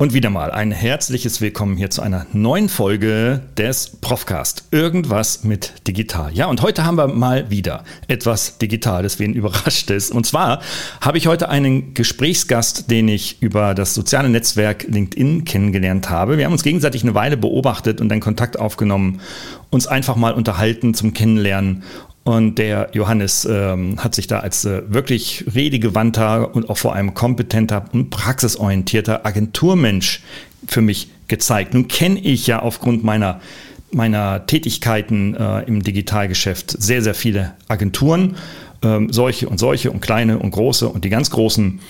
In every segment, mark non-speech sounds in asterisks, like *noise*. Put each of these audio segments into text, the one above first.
Und wieder mal ein herzliches Willkommen hier zu einer neuen Folge des Profcast. Irgendwas mit digital. Ja, und heute haben wir mal wieder etwas Digitales, wen überrascht ist. Und zwar habe ich heute einen Gesprächsgast, den ich über das soziale Netzwerk LinkedIn kennengelernt habe. Wir haben uns gegenseitig eine Weile beobachtet und dann Kontakt aufgenommen, uns einfach mal unterhalten zum Kennenlernen und der Johannes ähm, hat sich da als äh, wirklich redegewandter und auch vor allem kompetenter und praxisorientierter Agenturmensch für mich gezeigt. Nun kenne ich ja aufgrund meiner meiner Tätigkeiten äh, im Digitalgeschäft sehr, sehr viele Agenturen, ähm, solche und solche und kleine und große und die ganz großen.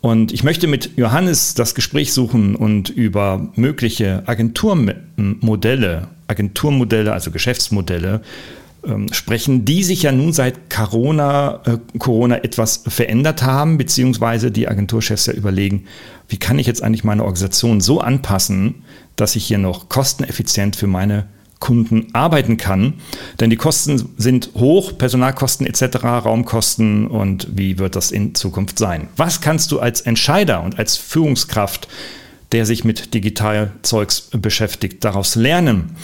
Und ich möchte mit Johannes das Gespräch suchen und über mögliche Agenturmodelle, Agenturmodelle, also Geschäftsmodelle sprechen, die sich ja nun seit Corona, äh, Corona etwas verändert haben, beziehungsweise die Agenturchefs ja überlegen, wie kann ich jetzt eigentlich meine Organisation so anpassen, dass ich hier noch kosteneffizient für meine Kunden arbeiten kann. Denn die Kosten sind hoch, Personalkosten etc., Raumkosten und wie wird das in Zukunft sein? Was kannst du als Entscheider und als Führungskraft, der sich mit Digitalzeugs beschäftigt, daraus lernen?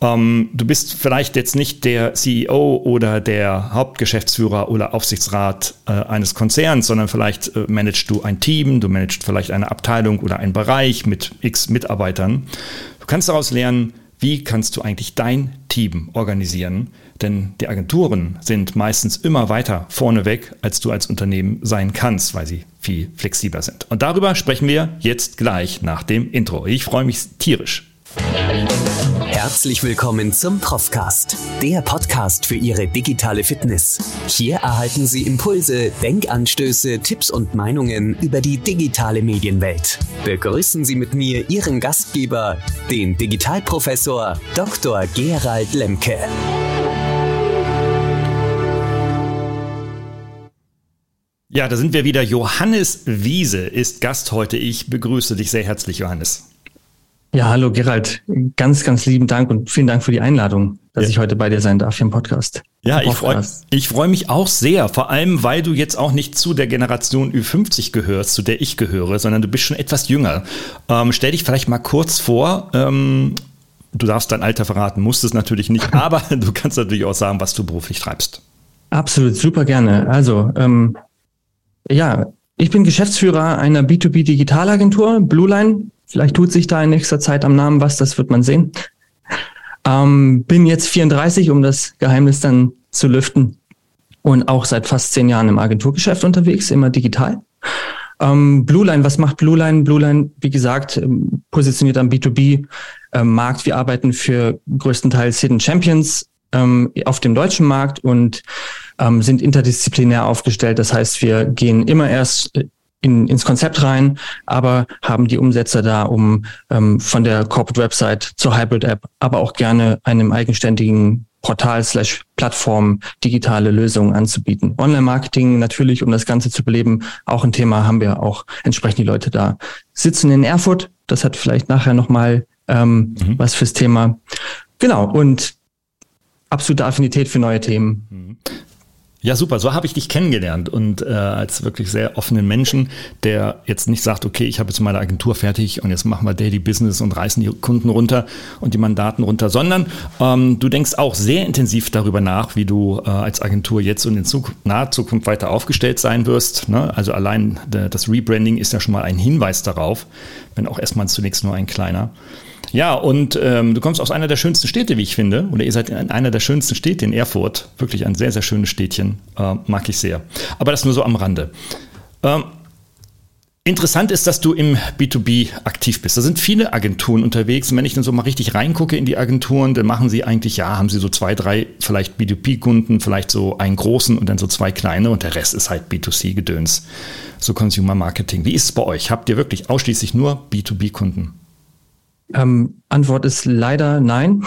Ähm, du bist vielleicht jetzt nicht der CEO oder der Hauptgeschäftsführer oder Aufsichtsrat äh, eines Konzerns, sondern vielleicht äh, managst du ein Team, du managst vielleicht eine Abteilung oder einen Bereich mit x Mitarbeitern. Du kannst daraus lernen, wie kannst du eigentlich dein Team organisieren? Denn die Agenturen sind meistens immer weiter vorneweg, als du als Unternehmen sein kannst, weil sie viel flexibler sind. Und darüber sprechen wir jetzt gleich nach dem Intro. Ich freue mich tierisch. Herzlich willkommen zum Profcast, der Podcast für Ihre digitale Fitness. Hier erhalten Sie Impulse, Denkanstöße, Tipps und Meinungen über die digitale Medienwelt. Begrüßen Sie mit mir Ihren Gastgeber, den Digitalprofessor Dr. Gerald Lemke. Ja, da sind wir wieder. Johannes Wiese ist Gast heute. Ich begrüße dich sehr herzlich, Johannes. Ja, hallo Gerald. Ganz, ganz lieben Dank und vielen Dank für die Einladung, dass ja. ich heute bei dir sein darf hier im Podcast. Ja, ich freue ich freu mich auch sehr, vor allem, weil du jetzt auch nicht zu der Generation Ü50 gehörst, zu der ich gehöre, sondern du bist schon etwas jünger. Ähm, stell dich vielleicht mal kurz vor. Ähm, du darfst dein Alter verraten, musst es natürlich nicht, *laughs* aber du kannst natürlich auch sagen, was du beruflich treibst. Absolut, super gerne. Also, ähm, ja, ich bin Geschäftsführer einer B2B-Digitalagentur, Blueline. Vielleicht tut sich da in nächster Zeit am Namen was, das wird man sehen. Ähm, bin jetzt 34, um das Geheimnis dann zu lüften und auch seit fast zehn Jahren im Agenturgeschäft unterwegs, immer digital. Ähm, Blueline, was macht Blueline? Blueline, wie gesagt, ähm, positioniert am B2B-Markt. Ähm, Wir arbeiten für größtenteils Hidden Champions ähm, auf dem deutschen Markt und ähm, sind interdisziplinär aufgestellt. Das heißt, wir gehen immer erst in, ins Konzept rein, aber haben die Umsätze da, um ähm, von der Corporate Website zur Hybrid App, aber auch gerne einem eigenständigen Portal slash Plattform digitale Lösungen anzubieten. Online-Marketing natürlich, um das Ganze zu beleben, auch ein Thema, haben wir auch entsprechend die Leute da. Sitzen in Erfurt, das hat vielleicht nachher nochmal ähm, mhm. was fürs Thema. Genau, und absolute Affinität für neue Themen. Ja, super. So habe ich dich kennengelernt und äh, als wirklich sehr offenen Menschen, der jetzt nicht sagt, okay, ich habe jetzt meine Agentur fertig und jetzt machen wir Daily Business und reißen die Kunden runter und die Mandaten runter, sondern ähm, du denkst auch sehr intensiv darüber nach, wie du äh, als Agentur jetzt und in Zukunft, naher Zukunft weiter aufgestellt sein wirst. Ne? Also allein das Rebranding ist ja schon mal ein Hinweis darauf, wenn auch erstmal zunächst nur ein kleiner. Ja, und ähm, du kommst aus einer der schönsten Städte, wie ich finde. Oder ihr seid in einer der schönsten Städte in Erfurt. Wirklich ein sehr, sehr schönes Städtchen. Äh, mag ich sehr. Aber das nur so am Rande. Ähm, Interessant ist, dass du im B2B aktiv bist. Da sind viele Agenturen unterwegs. Und wenn ich dann so mal richtig reingucke in die Agenturen, dann machen sie eigentlich, ja, haben sie so zwei, drei vielleicht B2B-Kunden, vielleicht so einen großen und dann so zwei kleine und der Rest ist halt B2C-Gedöns. So Consumer Marketing. Wie ist es bei euch? Habt ihr wirklich ausschließlich nur B2B-Kunden? Ähm, Antwort ist leider nein.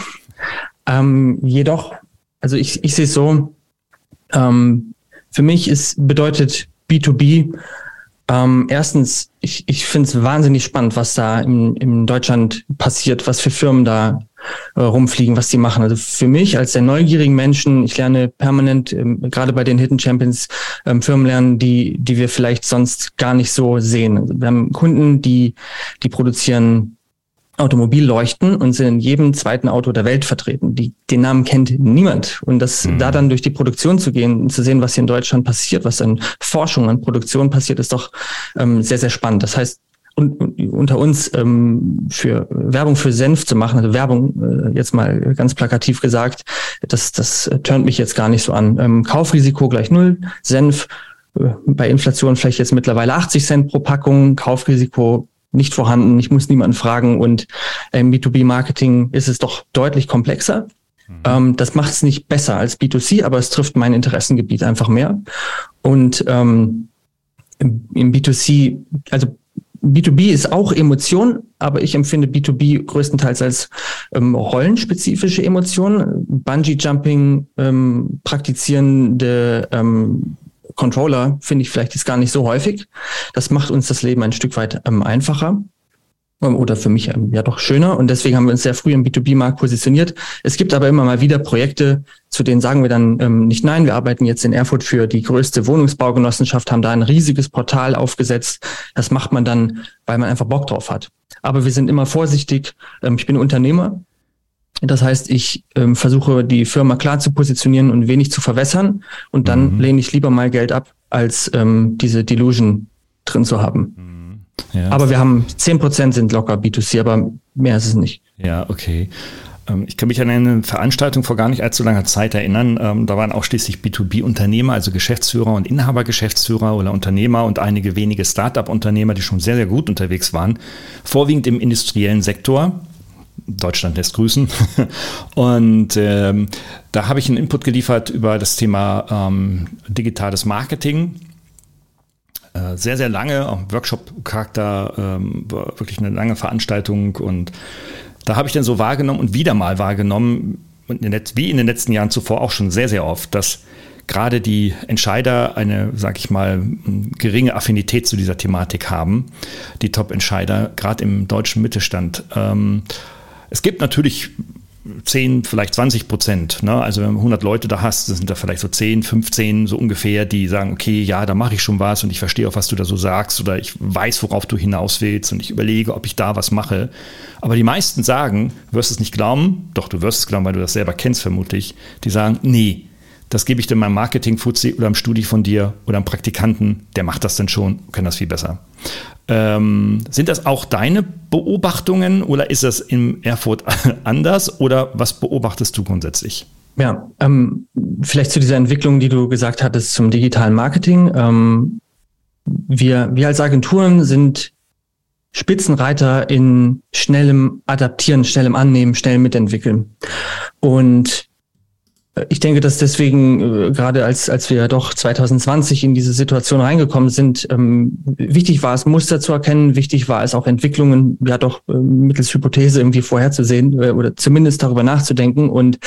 Ähm, jedoch, also ich, ich sehe es so, ähm, für mich ist, bedeutet B2B ähm, erstens, ich, ich finde es wahnsinnig spannend, was da in, in Deutschland passiert, was für Firmen da äh, rumfliegen, was die machen. Also für mich als sehr neugierigen Menschen, ich lerne permanent, ähm, gerade bei den Hidden Champions, ähm, Firmen lernen, die, die wir vielleicht sonst gar nicht so sehen. Also wir haben Kunden, die, die produzieren Automobilleuchten und sind in jedem zweiten Auto der Welt vertreten. Die, den Namen kennt niemand. Und das mhm. da dann durch die Produktion zu gehen und zu sehen, was hier in Deutschland passiert, was an Forschung, an Produktion passiert, ist doch ähm, sehr, sehr spannend. Das heißt, und, unter uns ähm, für Werbung für Senf zu machen, also Werbung äh, jetzt mal ganz plakativ gesagt, das, das turnt mich jetzt gar nicht so an. Ähm, Kaufrisiko gleich null, Senf äh, bei Inflation vielleicht jetzt mittlerweile 80 Cent pro Packung, Kaufrisiko nicht vorhanden. Ich muss niemanden fragen und im B2B-Marketing ist es doch deutlich komplexer. Mhm. Ähm, das macht es nicht besser als B2C, aber es trifft mein Interessengebiet einfach mehr. Und ähm, im, im B2C, also B2B ist auch Emotion, aber ich empfinde B2B größtenteils als ähm, rollenspezifische Emotion. Bungee-Jumping ähm, praktizierende ähm, Controller finde ich vielleicht jetzt gar nicht so häufig. Das macht uns das Leben ein Stück weit ähm, einfacher ähm, oder für mich ähm, ja doch schöner. Und deswegen haben wir uns sehr früh im B2B-Markt positioniert. Es gibt aber immer mal wieder Projekte, zu denen sagen wir dann ähm, nicht nein. Wir arbeiten jetzt in Erfurt für die größte Wohnungsbaugenossenschaft, haben da ein riesiges Portal aufgesetzt. Das macht man dann, weil man einfach Bock drauf hat. Aber wir sind immer vorsichtig. Ähm, ich bin Unternehmer. Das heißt, ich ähm, versuche die Firma klar zu positionieren und wenig zu verwässern und dann mhm. lehne ich lieber mal Geld ab, als ähm, diese Delusion drin zu haben. Mhm. Ja. Aber wir haben zehn Prozent sind locker B2C, aber mehr ist es nicht. Ja, okay. Ähm, ich kann mich an eine Veranstaltung vor gar nicht allzu langer Zeit erinnern. Ähm, da waren auch schließlich B2B-Unternehmer, also Geschäftsführer und Inhabergeschäftsführer oder Unternehmer und einige wenige Start-up-Unternehmer, die schon sehr, sehr gut unterwegs waren. Vorwiegend im industriellen Sektor. Deutschland lässt grüßen. *laughs* Und ähm, da habe ich einen Input geliefert über das Thema ähm, digitales Marketing. Äh, sehr, sehr lange, auch Workshop-Charakter, ähm, wirklich eine lange Veranstaltung. Und da habe ich dann so wahrgenommen und wieder mal wahrgenommen, wie in den letzten Jahren zuvor auch schon sehr, sehr oft, dass gerade die Entscheider eine, sag ich mal, geringe Affinität zu dieser Thematik haben, die Top-Entscheider, gerade im deutschen Mittelstand. Ähm, es gibt natürlich 10, vielleicht 20 Prozent. Ne? Also wenn du 100 Leute da hast, sind da vielleicht so 10, 15 so ungefähr, die sagen, okay, ja, da mache ich schon was und ich verstehe auch, was du da so sagst oder ich weiß, worauf du hinaus willst und ich überlege, ob ich da was mache. Aber die meisten sagen, du wirst es nicht glauben, doch du wirst es glauben, weil du das selber kennst vermutlich, die sagen, nee, das gebe ich dann meinem Marketing-Fuzzi oder am Studi von dir oder am Praktikanten, der macht das dann schon, kann das viel besser. Ähm, sind das auch deine Beobachtungen oder ist das in Erfurt *laughs* anders oder was beobachtest du grundsätzlich? Ja, ähm, vielleicht zu dieser Entwicklung, die du gesagt hattest zum digitalen Marketing. Ähm, wir, wir als Agenturen sind Spitzenreiter in schnellem Adaptieren, schnellem Annehmen, schnellem Mitentwickeln. Und ich denke, dass deswegen, äh, gerade als, als wir doch 2020 in diese Situation reingekommen sind, ähm, wichtig war es, Muster zu erkennen, wichtig war es auch Entwicklungen, ja doch äh, mittels Hypothese irgendwie vorherzusehen äh, oder zumindest darüber nachzudenken. Und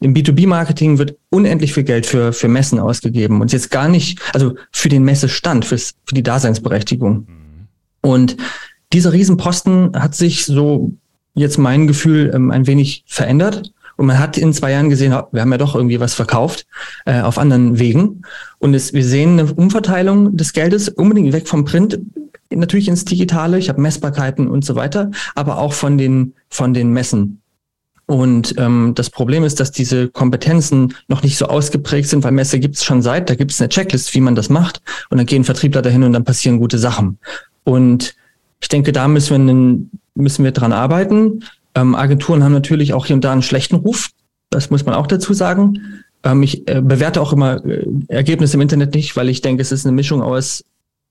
im B2B-Marketing wird unendlich viel Geld für, für Messen ausgegeben und jetzt gar nicht, also für den Messestand, fürs, für die Daseinsberechtigung. Mhm. Und dieser Riesenposten hat sich so jetzt mein Gefühl ähm, ein wenig verändert. Und man hat in zwei Jahren gesehen, wir haben ja doch irgendwie was verkauft äh, auf anderen Wegen. Und es, wir sehen eine Umverteilung des Geldes unbedingt weg vom Print, natürlich ins Digitale. Ich habe Messbarkeiten und so weiter, aber auch von den von den Messen. Und ähm, das Problem ist, dass diese Kompetenzen noch nicht so ausgeprägt sind, weil Messe gibt es schon seit, da gibt es eine Checklist, wie man das macht. Und dann gehen Vertriebler dahin und dann passieren gute Sachen. Und ich denke, da müssen wir, müssen wir dran arbeiten. Ähm, Agenturen haben natürlich auch hier und da einen schlechten Ruf. Das muss man auch dazu sagen. Ähm, ich äh, bewerte auch immer äh, Ergebnisse im Internet nicht, weil ich denke, es ist eine Mischung aus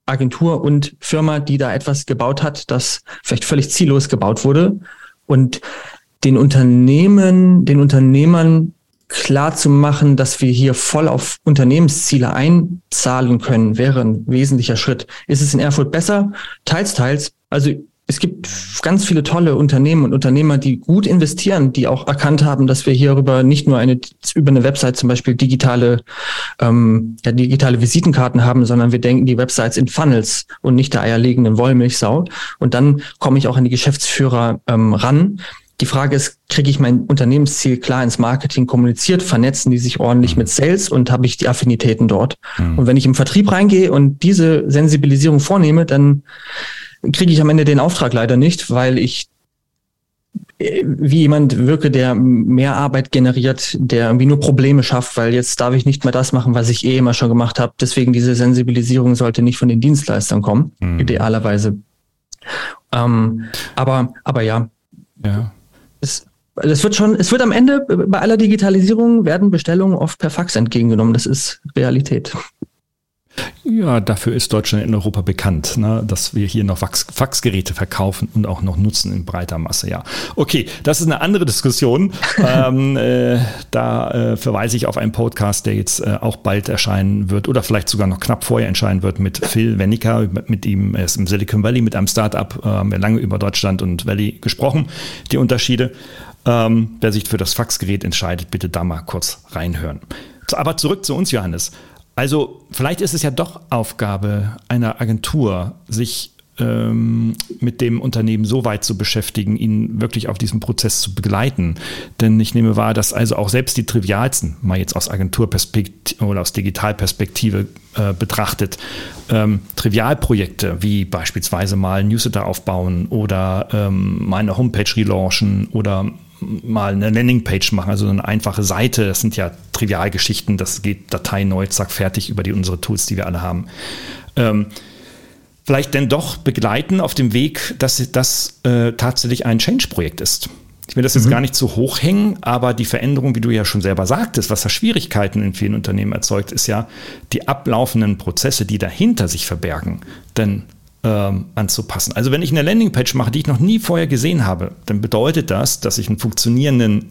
Agentur und Firma, die da etwas gebaut hat, das vielleicht völlig ziellos gebaut wurde. Und den Unternehmen, den Unternehmern klar zu machen, dass wir hier voll auf Unternehmensziele einzahlen können, wäre ein wesentlicher Schritt. Ist es in Erfurt besser? Teils, teils. Also es gibt ganz viele tolle Unternehmen und Unternehmer, die gut investieren, die auch erkannt haben, dass wir hierüber nicht nur eine über eine Website zum Beispiel digitale ähm, ja, digitale Visitenkarten haben, sondern wir denken die Websites in Funnels und nicht der eierlegenden Wollmilchsau. Und dann komme ich auch an die Geschäftsführer ähm, ran, Die Frage ist, kriege ich mein Unternehmensziel klar ins Marketing kommuniziert, vernetzen die sich ordentlich mit Sales und habe ich die Affinitäten dort? Mhm. Und wenn ich im Vertrieb reingehe und diese Sensibilisierung vornehme, dann kriege ich am Ende den Auftrag leider nicht, weil ich äh, wie jemand wirke, der mehr Arbeit generiert, der irgendwie nur Probleme schafft, weil jetzt darf ich nicht mehr das machen, was ich eh immer schon gemacht habe. Deswegen diese Sensibilisierung sollte nicht von den Dienstleistern kommen, mhm. idealerweise. Ähm, aber, aber ja. Ja. Es, es wird schon, es wird am Ende bei aller Digitalisierung werden Bestellungen oft per Fax entgegengenommen. Das ist Realität. Ja, dafür ist Deutschland in Europa bekannt, ne, dass wir hier noch Fax Faxgeräte verkaufen und auch noch nutzen in breiter Masse. Ja, okay, das ist eine andere Diskussion. *laughs* ähm, äh, da äh, verweise ich auf einen Podcast, der jetzt äh, auch bald erscheinen wird oder vielleicht sogar noch knapp vorher erscheinen wird mit Phil Wennicker. Mit ihm er ist im Silicon Valley mit einem Startup. Äh, haben wir lange über Deutschland und Valley gesprochen, die Unterschiede. Ähm, wer sich für das Faxgerät entscheidet, bitte da mal kurz reinhören. Aber zurück zu uns, Johannes. Also vielleicht ist es ja doch Aufgabe einer Agentur, sich ähm, mit dem Unternehmen so weit zu beschäftigen, ihn wirklich auf diesem Prozess zu begleiten. Denn ich nehme wahr, dass also auch selbst die trivialsten, mal jetzt aus Agenturperspektive oder aus Digitalperspektive äh, betrachtet, ähm, Trivialprojekte wie beispielsweise mal Newsletter aufbauen oder ähm, mal eine Homepage relaunchen oder mal eine Landingpage machen, also eine einfache Seite. Das sind ja Trivialgeschichten. Das geht Datei neu, zack, fertig über die unsere Tools, die wir alle haben. Ähm, vielleicht denn doch begleiten auf dem Weg, dass das äh, tatsächlich ein Change-Projekt ist. Ich will das jetzt mhm. gar nicht zu hoch hängen, aber die Veränderung, wie du ja schon selber sagtest, was da Schwierigkeiten in vielen Unternehmen erzeugt, ist ja die ablaufenden Prozesse, die dahinter sich verbergen. Denn ähm, anzupassen. Also wenn ich eine Landingpage mache, die ich noch nie vorher gesehen habe, dann bedeutet das, dass ich einen funktionierenden,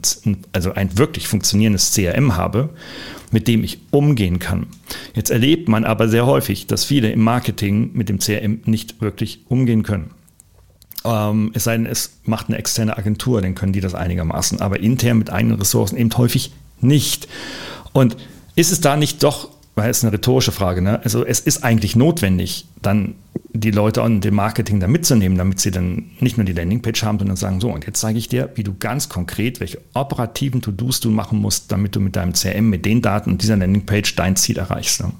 also ein wirklich funktionierendes CRM habe, mit dem ich umgehen kann. Jetzt erlebt man aber sehr häufig, dass viele im Marketing mit dem CRM nicht wirklich umgehen können. Ähm, es sei denn, es macht eine externe Agentur, dann können die das einigermaßen, aber intern mit eigenen Ressourcen eben häufig nicht. Und ist es da nicht doch weil es eine rhetorische Frage, ne? Also es ist eigentlich notwendig, dann die Leute und dem Marketing da mitzunehmen, damit sie dann nicht nur die Landingpage haben, sondern sagen, so, und jetzt zeige ich dir, wie du ganz konkret, welche operativen To-Dos du machen musst, damit du mit deinem CRM, mit den Daten und dieser Landingpage dein Ziel erreichst. Ne?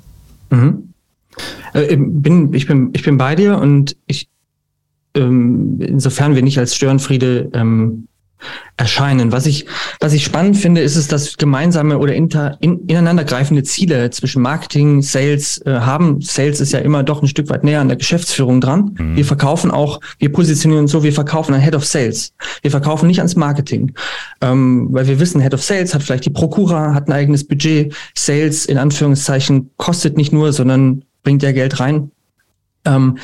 Mhm. Äh, bin, ich, bin, ich bin bei dir und ich, ähm, insofern wir nicht als Störenfriede ähm, erscheinen. Was ich, was ich spannend finde, ist es, dass gemeinsame oder inter, in, ineinandergreifende Ziele zwischen Marketing, Sales äh, haben. Sales ist ja immer doch ein Stück weit näher an der Geschäftsführung dran. Mhm. Wir verkaufen auch, wir positionieren uns so, wir verkaufen an Head of Sales. Wir verkaufen nicht ans Marketing, ähm, weil wir wissen, Head of Sales hat vielleicht die Prokura, hat ein eigenes Budget. Sales in Anführungszeichen kostet nicht nur, sondern bringt ja Geld rein. Ähm,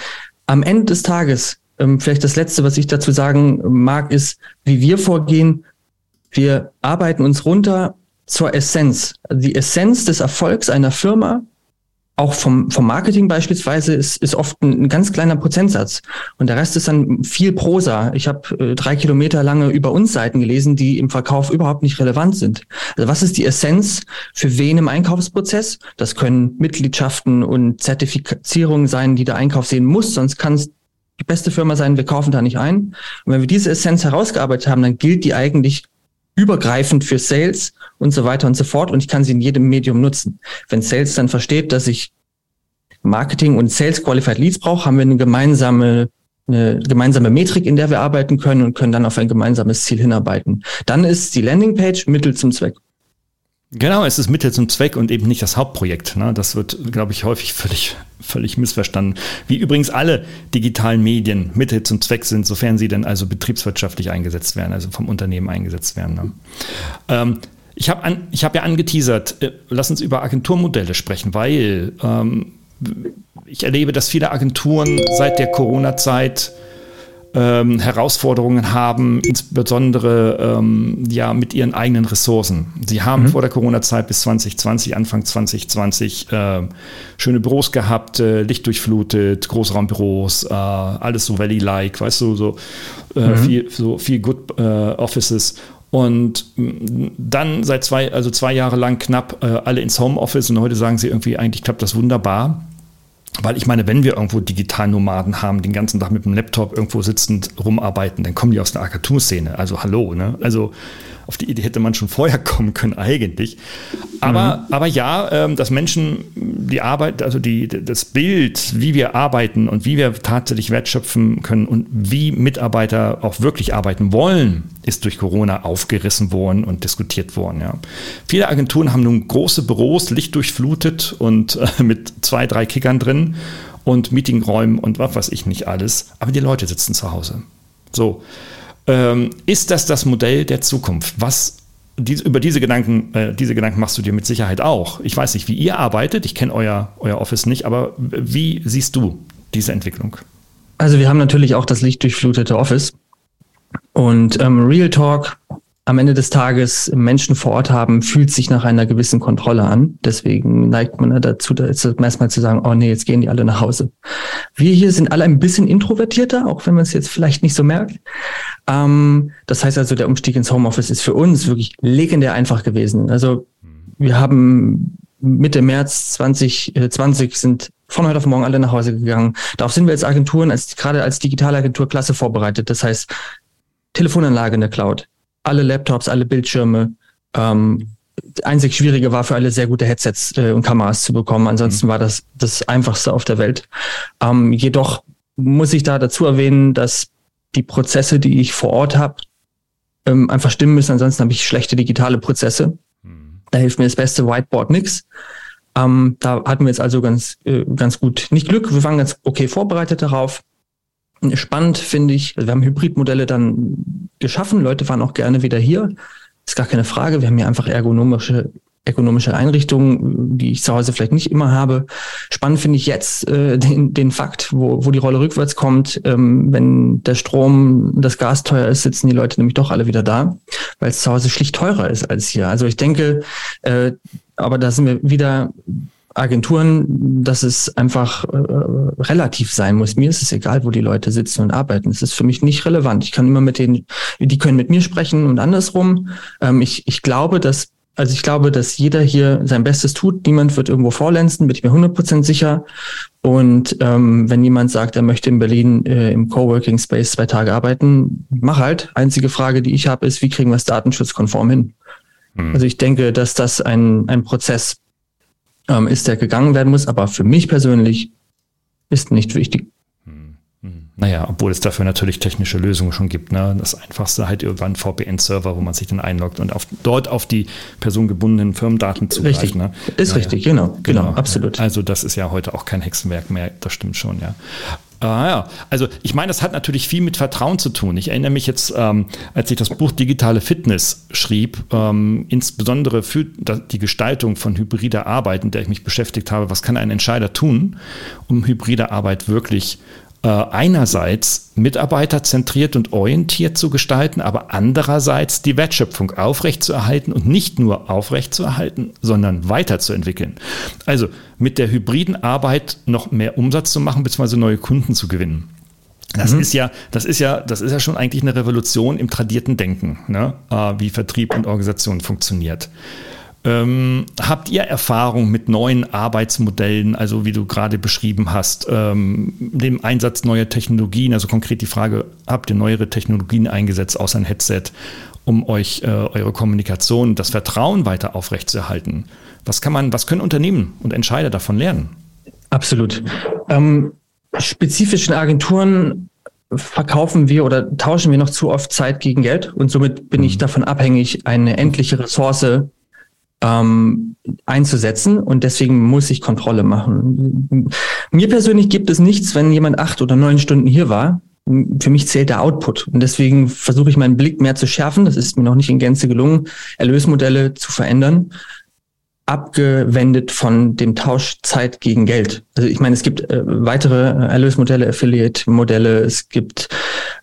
am Ende des Tages ähm, vielleicht das Letzte, was ich dazu sagen mag, ist, wie wir vorgehen. Wir arbeiten uns runter zur Essenz. Also die Essenz des Erfolgs einer Firma, auch vom, vom Marketing beispielsweise, ist, ist oft ein, ein ganz kleiner Prozentsatz. Und der Rest ist dann viel Prosa. Ich habe äh, drei Kilometer lange über uns Seiten gelesen, die im Verkauf überhaupt nicht relevant sind. Also was ist die Essenz für wen im Einkaufsprozess? Das können Mitgliedschaften und Zertifizierungen sein, die der Einkauf sehen muss, sonst kann die beste Firma sein, wir kaufen da nicht ein. Und wenn wir diese Essenz herausgearbeitet haben, dann gilt die eigentlich übergreifend für Sales und so weiter und so fort und ich kann sie in jedem Medium nutzen. Wenn Sales dann versteht, dass ich Marketing und Sales Qualified Leads brauche, haben wir eine gemeinsame eine gemeinsame Metrik, in der wir arbeiten können und können dann auf ein gemeinsames Ziel hinarbeiten. Dann ist die Landingpage Mittel zum Zweck. Genau, es ist Mittel zum Zweck und eben nicht das Hauptprojekt. Ne? Das wird, glaube ich, häufig völlig, völlig missverstanden. Wie übrigens alle digitalen Medien Mittel zum Zweck sind, sofern sie dann also betriebswirtschaftlich eingesetzt werden, also vom Unternehmen eingesetzt werden. Ne? Ähm, ich habe hab ja angeteasert, äh, lass uns über Agenturmodelle sprechen, weil ähm, ich erlebe, dass viele Agenturen seit der Corona-Zeit ähm, Herausforderungen haben, insbesondere ähm, ja mit ihren eigenen Ressourcen. Sie haben mhm. vor der Corona-Zeit bis 2020, Anfang 2020 äh, schöne Büros gehabt, äh, lichtdurchflutet, Großraumbüros, äh, alles so Valley-like, weißt du, so, äh, mhm. viel, so viel Good äh, Offices. Und dann seit zwei, also zwei Jahre lang knapp äh, alle ins Homeoffice und heute sagen sie irgendwie, eigentlich klappt das wunderbar. Weil ich meine, wenn wir irgendwo Digitalnomaden haben, den ganzen Tag mit dem Laptop irgendwo sitzend rumarbeiten, dann kommen die aus der Agenturszene. Also hallo, ne? Also auf die Idee hätte man schon vorher kommen können eigentlich. Aber, mhm. aber ja, ähm, dass Menschen die Arbeit, also die, das Bild, wie wir arbeiten und wie wir tatsächlich wertschöpfen können und wie Mitarbeiter auch wirklich arbeiten wollen, ist durch Corona aufgerissen worden und diskutiert worden. Ja. Viele Agenturen haben nun große Büros, lichtdurchflutet und äh, mit zwei, drei Kickern drin und Meetingräumen und was weiß ich nicht alles. Aber die Leute sitzen zu Hause. So. Ähm, ist das das Modell der Zukunft? Was die, über diese Gedanken, äh, diese Gedanken machst du dir mit Sicherheit auch. Ich weiß nicht, wie ihr arbeitet. Ich kenne euer, euer Office nicht, aber wie siehst du diese Entwicklung? Also wir haben natürlich auch das lichtdurchflutete Office. Und ähm, Real Talk, am Ende des Tages Menschen vor Ort haben, fühlt sich nach einer gewissen Kontrolle an. Deswegen neigt man dazu, erstmal zu sagen, oh nee, jetzt gehen die alle nach Hause. Wir hier sind alle ein bisschen introvertierter, auch wenn man es jetzt vielleicht nicht so merkt. Ähm, das heißt also, der Umstieg ins Homeoffice ist für uns wirklich legendär einfach gewesen. Also wir haben Mitte März 2020 äh, sind von heute auf morgen alle nach Hause gegangen. Darauf sind wir als Agenturen, als, gerade als Digitalagentur klasse vorbereitet. Das heißt, Telefonanlage in der Cloud, alle Laptops, alle Bildschirme. Ähm, einzig Schwierige war für alle sehr gute Headsets äh, und Kameras zu bekommen. Ansonsten mhm. war das das einfachste auf der Welt. Ähm, jedoch muss ich da dazu erwähnen, dass die Prozesse, die ich vor Ort habe, ähm, einfach stimmen müssen. Ansonsten habe ich schlechte digitale Prozesse. Mhm. Da hilft mir das beste Whiteboard nix. Ähm, da hatten wir jetzt also ganz, äh, ganz gut, nicht Glück, wir waren ganz okay vorbereitet darauf. Spannend finde ich, wir haben Hybridmodelle dann geschaffen. Leute waren auch gerne wieder hier. Ist gar keine Frage. Wir haben hier einfach ergonomische, ergonomische Einrichtungen, die ich zu Hause vielleicht nicht immer habe. Spannend finde ich jetzt äh, den, den Fakt, wo, wo die Rolle rückwärts kommt. Ähm, wenn der Strom, das Gas teuer ist, sitzen die Leute nämlich doch alle wieder da, weil es zu Hause schlicht teurer ist als hier. Also ich denke, äh, aber da sind wir wieder Agenturen, dass es einfach äh, relativ sein muss. Mir ist es egal, wo die Leute sitzen und arbeiten. Es ist für mich nicht relevant. Ich kann immer mit denen, die können mit mir sprechen und andersrum. Ähm, ich, ich glaube, dass also ich glaube, dass jeder hier sein Bestes tut. Niemand wird irgendwo vorlenzen, bin ich mir 100% sicher. Und ähm, wenn jemand sagt, er möchte in Berlin äh, im Coworking Space zwei Tage arbeiten, mach halt. Einzige Frage, die ich habe, ist, wie kriegen wir es datenschutzkonform hin? Mhm. Also ich denke, dass das ein, ein Prozess ähm, ist, der gegangen werden muss. Aber für mich persönlich ist nicht wichtig. Hm, hm. Naja, obwohl es dafür natürlich technische Lösungen schon gibt. Ne? Das einfachste halt über einen VPN-Server, wo man sich dann einloggt und auf, dort auf die personengebundenen Firmendaten zugreift. Richtig, ne? ist naja. richtig, genau, genau, genau, absolut. Also das ist ja heute auch kein Hexenwerk mehr, das stimmt schon, ja. Ah ja, also ich meine, das hat natürlich viel mit Vertrauen zu tun. Ich erinnere mich jetzt, ähm, als ich das Buch Digitale Fitness schrieb, ähm, insbesondere für die Gestaltung von hybrider Arbeit, in der ich mich beschäftigt habe, was kann ein Entscheider tun, um hybride Arbeit wirklich äh, einerseits mitarbeiterzentriert und orientiert zu gestalten, aber andererseits die Wertschöpfung aufrechtzuerhalten und nicht nur aufrechtzuerhalten, sondern weiterzuentwickeln. Also mit der hybriden Arbeit noch mehr Umsatz zu machen, beziehungsweise neue Kunden zu gewinnen. Das mhm. ist ja, das ist ja, das ist ja schon eigentlich eine Revolution im tradierten Denken, ne? Äh, wie Vertrieb und Organisation funktioniert. Ähm, habt ihr Erfahrung mit neuen Arbeitsmodellen, also wie du gerade beschrieben hast, ähm, dem Einsatz neuer Technologien? Also konkret die Frage, habt ihr neuere Technologien eingesetzt, außer ein Headset, um euch äh, eure Kommunikation, das Vertrauen weiter aufrechtzuerhalten? Was kann man, was können Unternehmen und Entscheider davon lernen? Absolut. Ähm, spezifischen Agenturen verkaufen wir oder tauschen wir noch zu oft Zeit gegen Geld und somit bin ich mhm. davon abhängig, eine endliche Ressource ähm, einzusetzen und deswegen muss ich Kontrolle machen. Mir persönlich gibt es nichts, wenn jemand acht oder neun Stunden hier war. Für mich zählt der Output und deswegen versuche ich meinen Blick mehr zu schärfen. Das ist mir noch nicht in Gänze gelungen, Erlösmodelle zu verändern abgewendet von dem Tausch Zeit gegen Geld. Also ich meine, es gibt äh, weitere äh, Erlösmodelle, Affiliate-Modelle, es gibt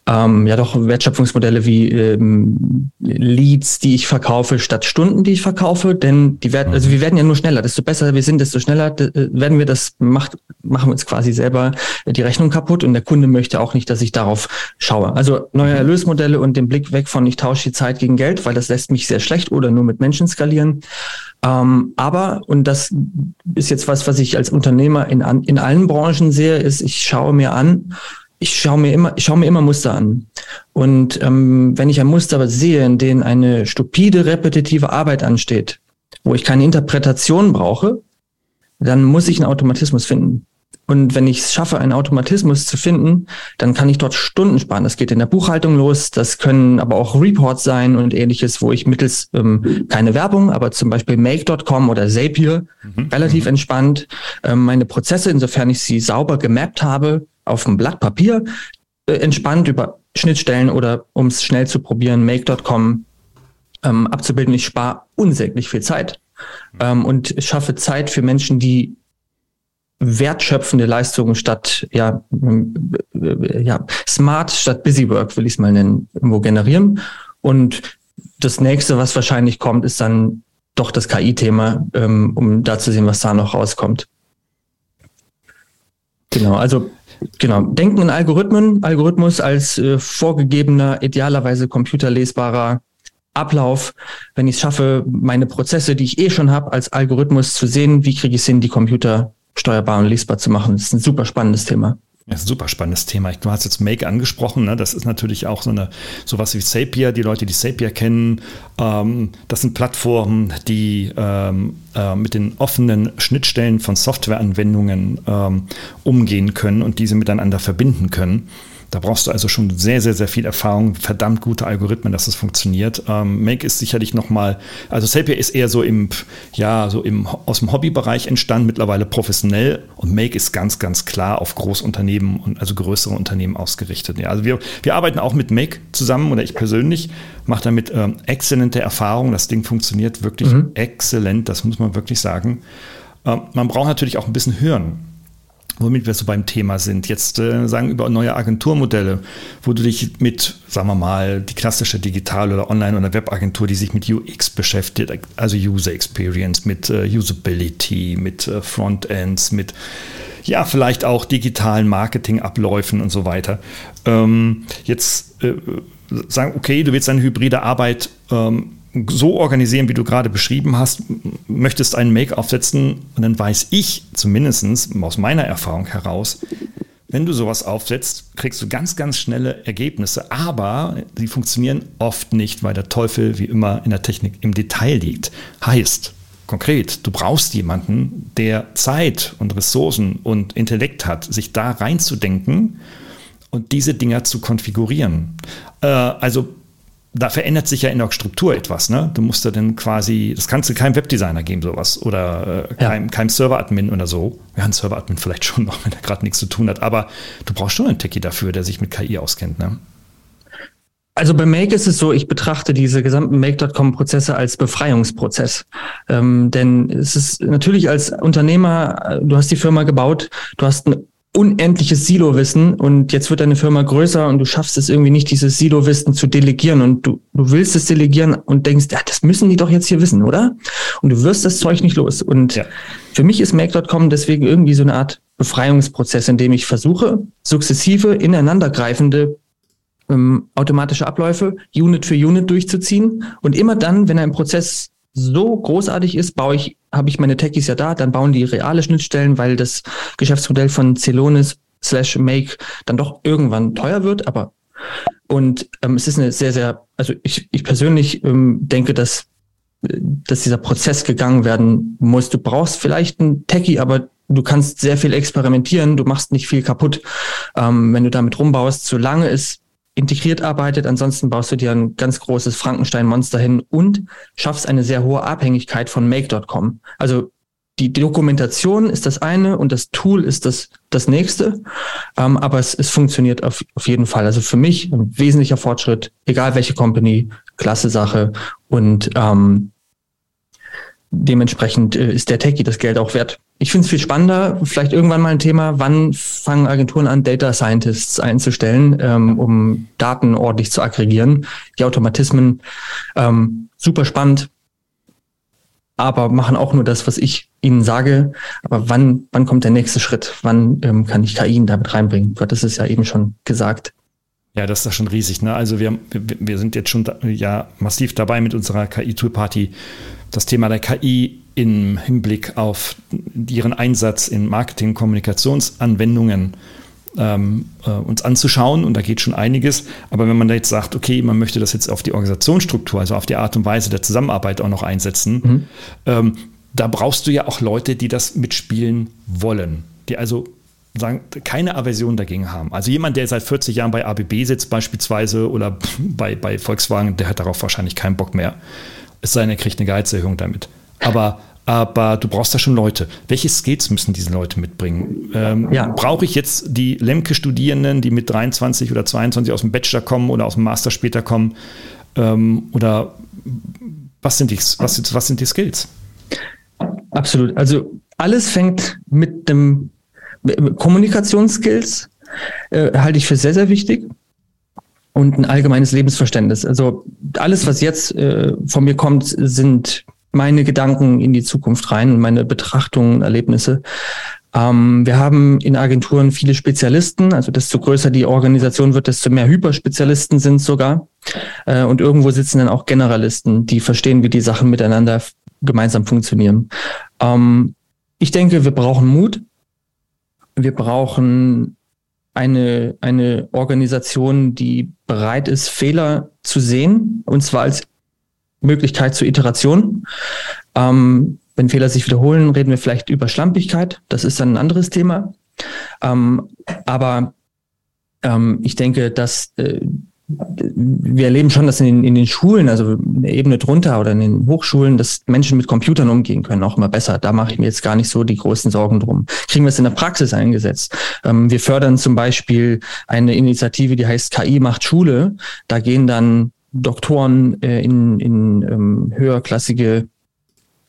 ähm, ja doch Wertschöpfungsmodelle wie ähm, Leads, die ich verkaufe, statt Stunden, die ich verkaufe. Denn die werden, also wir werden ja nur schneller. Desto besser wir sind, desto schneller äh, werden wir das macht, machen wir uns quasi selber die Rechnung kaputt und der Kunde möchte auch nicht, dass ich darauf schaue. Also neue Erlösmodelle und den Blick weg von ich tausche die Zeit gegen Geld, weil das lässt mich sehr schlecht oder nur mit Menschen skalieren Ähm, aber, und das ist jetzt was, was ich als Unternehmer in, in allen Branchen sehe, ist, ich schaue mir an, ich schaue mir immer, ich schaue mir immer Muster an. Und ähm, wenn ich ein Muster sehe, in dem eine stupide, repetitive Arbeit ansteht, wo ich keine Interpretation brauche, dann muss ich einen Automatismus finden. Und wenn ich es schaffe, einen Automatismus zu finden, dann kann ich dort Stunden sparen. Das geht in der Buchhaltung los. Das können aber auch Reports sein und ähnliches, wo ich mittels ähm, keine Werbung, aber zum Beispiel Make.com oder Zapier mhm. relativ mhm. entspannt ähm, meine Prozesse, insofern ich sie sauber gemappt habe, auf dem Blatt Papier, äh, entspannt über Schnittstellen oder um es schnell zu probieren, Make.com ähm, abzubilden. Ich spare unsäglich viel Zeit ähm, und schaffe Zeit für Menschen, die wertschöpfende Leistungen statt ja, äh, ja smart statt busy work will ich es mal nennen irgendwo generieren. Und das nächste was wahrscheinlich kommt ist dann doch das KI-Thema ähm, um da zu sehen was da noch rauskommt. Genau also genau. Denken in Algorithmen Algorithmus als äh, vorgegebener idealerweise computerlesbarer Ablauf, wenn ich es schaffe, meine Prozesse, die ich eh schon habe, als Algorithmus zu sehen, wie kriege ich es hin, die Computer steuerbar und lesbar zu machen. Das ist ein super spannendes Thema. Das ist ein super spannendes Thema. Du hast jetzt Make angesprochen. Ne? Das ist natürlich auch so eine sowas wie Zapier. Die Leute, die Zapier kennen, ähm, das sind Plattformen, die ähm, äh, mit den offenen Schnittstellen von Softwareanwendungen ähm, umgehen können und diese miteinander verbinden können. Da brauchst du also schon sehr, sehr, sehr viel Erfahrung, verdammt gute Algorithmen, dass es funktioniert. Ähm, Make ist sicherlich nochmal, also Zapier ist eher so im, ja, so im, aus dem Hobbybereich entstanden, mittlerweile professionell und Make ist ganz, ganz klar auf Großunternehmen und also größere Unternehmen ausgerichtet. Ja, also wir, wir arbeiten auch mit Make zusammen oder ich persönlich mache damit ähm, exzellente Erfahrungen. Das Ding funktioniert wirklich mhm. exzellent, das muss man wirklich sagen. Ähm, man braucht natürlich auch ein bisschen Hören womit wir so beim Thema sind. Jetzt äh, sagen über neue Agenturmodelle, wo du dich mit, sagen wir mal, die klassische Digital- oder Online- oder Webagentur, die sich mit UX beschäftigt, also User Experience, mit äh, Usability, mit äh, Frontends, mit ja, vielleicht auch digitalen Marketingabläufen und so weiter. Ähm, jetzt äh, sagen, okay, du willst eine hybride Arbeit ähm, so organisieren, wie du gerade beschrieben hast, möchtest einen Make aufsetzen und dann weiß ich zumindest aus meiner Erfahrung heraus, wenn du sowas aufsetzt, kriegst du ganz, ganz schnelle Ergebnisse, aber sie funktionieren oft nicht, weil der Teufel wie immer in der Technik im Detail liegt. Heißt, konkret, du brauchst jemanden, der Zeit und Ressourcen und Intellekt hat, sich da reinzudenken und diese Dinger zu konfigurieren. Äh, also da verändert sich ja in der Struktur etwas. Ne? Du musst da dann quasi, das kannst du keinem Webdesigner geben, sowas. Oder äh, keinem, ja. keinem Server-Admin oder so. Ja, ein Server-Admin vielleicht *laughs* schon noch, wenn er gerade nichts zu tun hat. Aber du brauchst schon einen Techie dafür, der sich mit KI auskennt. Ne? Also bei Make ist es so, ich betrachte diese gesamten Make.com-Prozesse als Befreiungsprozess. Ähm, denn es ist natürlich als Unternehmer, äh, du hast die Firma gebaut, du hast ein unendliches Silo-Wissen und jetzt wird deine Firma größer und du schaffst es irgendwie nicht, dieses Silo-Wissen zu delegieren und du, du willst es delegieren und denkst, ja, das müssen die doch jetzt hier wissen, oder? Und du wirst das Zeug nicht los. Und ja. für mich ist Make.com deswegen irgendwie so eine Art Befreiungsprozess, in dem ich versuche, sukzessive ineinandergreifende ähm, automatische Abläufe Unit für Unit durchzuziehen und immer dann, wenn ein Prozess so großartig ist, baue ich, habe ich meine Techies ja da, dann bauen die reale Schnittstellen, weil das Geschäftsmodell von Celonis slash Make dann doch irgendwann teuer wird, aber und ähm, es ist eine sehr, sehr, also ich, ich persönlich ähm, denke, dass, dass dieser Prozess gegangen werden muss. Du brauchst vielleicht einen Techie, aber du kannst sehr viel experimentieren, du machst nicht viel kaputt, ähm, wenn du damit rumbaust. Solange es integriert arbeitet. Ansonsten baust du dir ein ganz großes Frankenstein-Monster hin und schaffst eine sehr hohe Abhängigkeit von Make.com. Also die Dokumentation ist das eine und das Tool ist das, das nächste. Ähm, aber es, es funktioniert auf, auf jeden Fall. Also für mich ein wesentlicher Fortschritt, egal welche Company, klasse Sache. Und ähm, dementsprechend äh, ist der Techie das Geld auch wert. Ich finde es viel spannender, vielleicht irgendwann mal ein Thema, wann fangen Agenturen an, Data Scientists einzustellen, ähm, um Daten ordentlich zu aggregieren. Die Automatismen, ähm, super spannend, aber machen auch nur das, was ich ihnen sage. Aber wann, wann kommt der nächste Schritt? Wann ähm, kann ich KI damit reinbringen? Du hattest es ja eben schon gesagt. Ja, das ist doch schon riesig. Ne? Also wir, wir sind jetzt schon da, ja massiv dabei mit unserer KI-Tool-Party, das Thema der KI im Hinblick auf ihren Einsatz in Marketing, Kommunikationsanwendungen ähm, äh, uns anzuschauen und da geht schon einiges. Aber wenn man da jetzt sagt, okay, man möchte das jetzt auf die Organisationsstruktur, also auf die Art und Weise der Zusammenarbeit auch noch einsetzen, mhm. ähm, da brauchst du ja auch Leute, die das mitspielen wollen, die also sagen, keine Aversion dagegen haben. Also jemand, der seit 40 Jahren bei ABB sitzt beispielsweise oder bei, bei Volkswagen, der hat darauf wahrscheinlich keinen Bock mehr. Es sei denn, er kriegt eine Gehaltserhöhung damit. Aber aber du brauchst da schon Leute. Welche Skills müssen diese Leute mitbringen? Ähm, ja. Brauche ich jetzt die Lemke-Studierenden, die mit 23 oder 22 aus dem Bachelor kommen oder aus dem Master später kommen? Ähm, oder was sind, die, was, was sind die Skills? Absolut. Also alles fängt mit dem Kommunikationsskills, äh, halte ich für sehr, sehr wichtig und ein allgemeines Lebensverständnis. Also alles, was jetzt äh, von mir kommt, sind meine Gedanken in die Zukunft rein und meine Betrachtungen, Erlebnisse. Ähm, wir haben in Agenturen viele Spezialisten, also desto größer die Organisation wird, desto mehr Hyperspezialisten sind sogar. Äh, und irgendwo sitzen dann auch Generalisten, die verstehen, wie die Sachen miteinander gemeinsam funktionieren. Ähm, ich denke, wir brauchen Mut. Wir brauchen eine, eine Organisation, die bereit ist, Fehler zu sehen, und zwar als Möglichkeit zur Iteration. Ähm, wenn Fehler sich wiederholen, reden wir vielleicht über Schlampigkeit. Das ist dann ein anderes Thema. Ähm, aber ähm, ich denke, dass äh, wir erleben schon, dass in den, in den Schulen, also in der Ebene drunter oder in den Hochschulen, dass Menschen mit Computern umgehen können, auch immer besser. Da mache ich mir jetzt gar nicht so die großen Sorgen drum. Kriegen wir es in der Praxis eingesetzt? Ähm, wir fördern zum Beispiel eine Initiative, die heißt KI macht Schule. Da gehen dann Doktoren äh, in, in ähm, höherklassige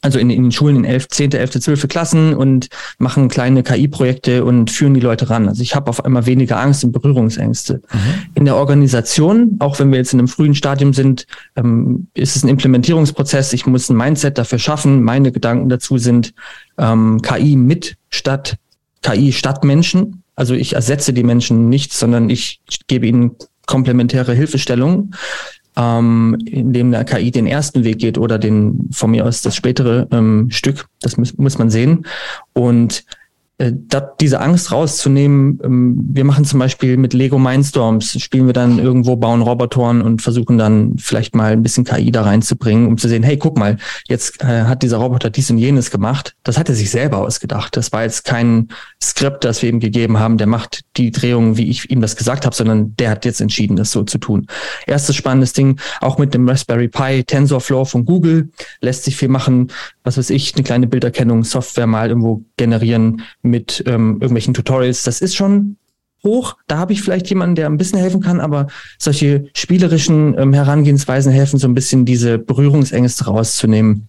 also in, in den Schulen in 11., 10., 11., 12. Klassen und machen kleine KI-Projekte und führen die Leute ran. Also ich habe auf einmal weniger Angst und Berührungsängste. Mhm. In der Organisation, auch wenn wir jetzt in einem frühen Stadium sind, ähm, ist es ein Implementierungsprozess. Ich muss ein Mindset dafür schaffen. Meine Gedanken dazu sind ähm, KI mit statt KI statt Menschen. Also ich ersetze die Menschen nicht, sondern ich gebe ihnen komplementäre Hilfestellung ähm, in dem der KI den ersten Weg geht oder den von mir aus das spätere ähm, Stück. Das muss, muss man sehen. Und äh, dat, diese Angst rauszunehmen. Ähm, wir machen zum Beispiel mit Lego Mindstorms, spielen wir dann irgendwo, bauen Robotoren und versuchen dann vielleicht mal ein bisschen KI da reinzubringen, um zu sehen, hey, guck mal, jetzt äh, hat dieser Roboter dies und jenes gemacht. Das hat er sich selber ausgedacht. Das war jetzt kein Skript, das wir ihm gegeben haben, der macht die Drehung, wie ich ihm das gesagt habe, sondern der hat jetzt entschieden, das so zu tun. Erstes spannendes Ding, auch mit dem Raspberry Pi, TensorFlow von Google, lässt sich viel machen, was weiß ich, eine kleine Bilderkennung, Software mal irgendwo generieren mit ähm, irgendwelchen Tutorials. Das ist schon hoch. Da habe ich vielleicht jemanden, der ein bisschen helfen kann, aber solche spielerischen ähm, Herangehensweisen helfen, so ein bisschen diese Berührungsängste rauszunehmen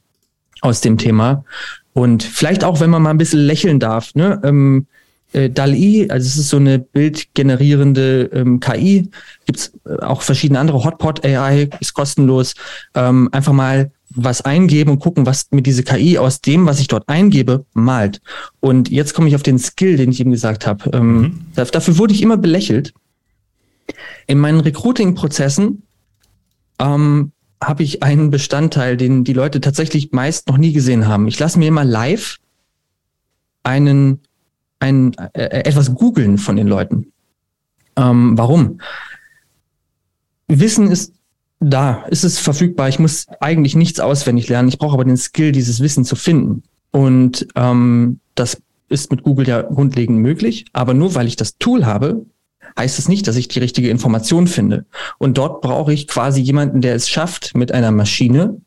aus dem Thema. Und vielleicht auch, wenn man mal ein bisschen lächeln darf, ne? Ähm, äh, DAL-I, also es ist so eine bildgenerierende ähm, KI, gibt's äh, auch verschiedene andere, Hotpot AI ist kostenlos. Ähm, einfach mal was eingeben und gucken, was mir diese KI aus dem, was ich dort eingebe, malt. Und jetzt komme ich auf den Skill, den ich eben gesagt habe. Ähm, mhm. Dafür wurde ich immer belächelt. In meinen Recruiting-Prozessen ähm, habe ich einen Bestandteil, den die Leute tatsächlich meist noch nie gesehen haben. Ich lasse mir immer live einen, ein, äh, etwas googeln von den Leuten. Ähm, warum? Wissen ist da, ist es verfügbar. Ich muss eigentlich nichts auswendig lernen. Ich brauche aber den Skill, dieses Wissen zu finden. Und ähm, das ist mit Google ja grundlegend möglich. Aber nur weil ich das Tool habe, heißt es nicht, dass ich die richtige Information finde. Und dort brauche ich quasi jemanden, der es schafft, mit einer Maschine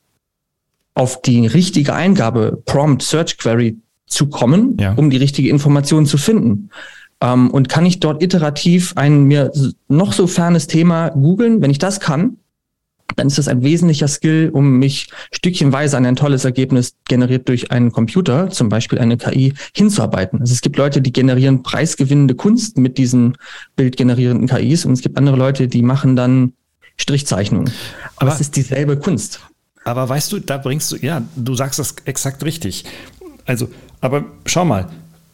auf die richtige Eingabe, Prompt, Search Query zu kommen, ja. um die richtige Information zu finden. Ähm, und kann ich dort iterativ ein mir noch so fernes Thema googeln? Wenn ich das kann, dann ist das ein wesentlicher Skill, um mich stückchenweise an ein tolles Ergebnis generiert durch einen Computer, zum Beispiel eine KI, hinzuarbeiten. Also es gibt Leute, die generieren preisgewinnende Kunst mit diesen bildgenerierenden KIs und es gibt andere Leute, die machen dann Strichzeichnungen. Aber, Aber es ist dieselbe Kunst. Aber weißt du, da bringst du, ja, du sagst das exakt richtig. Also, aber schau mal,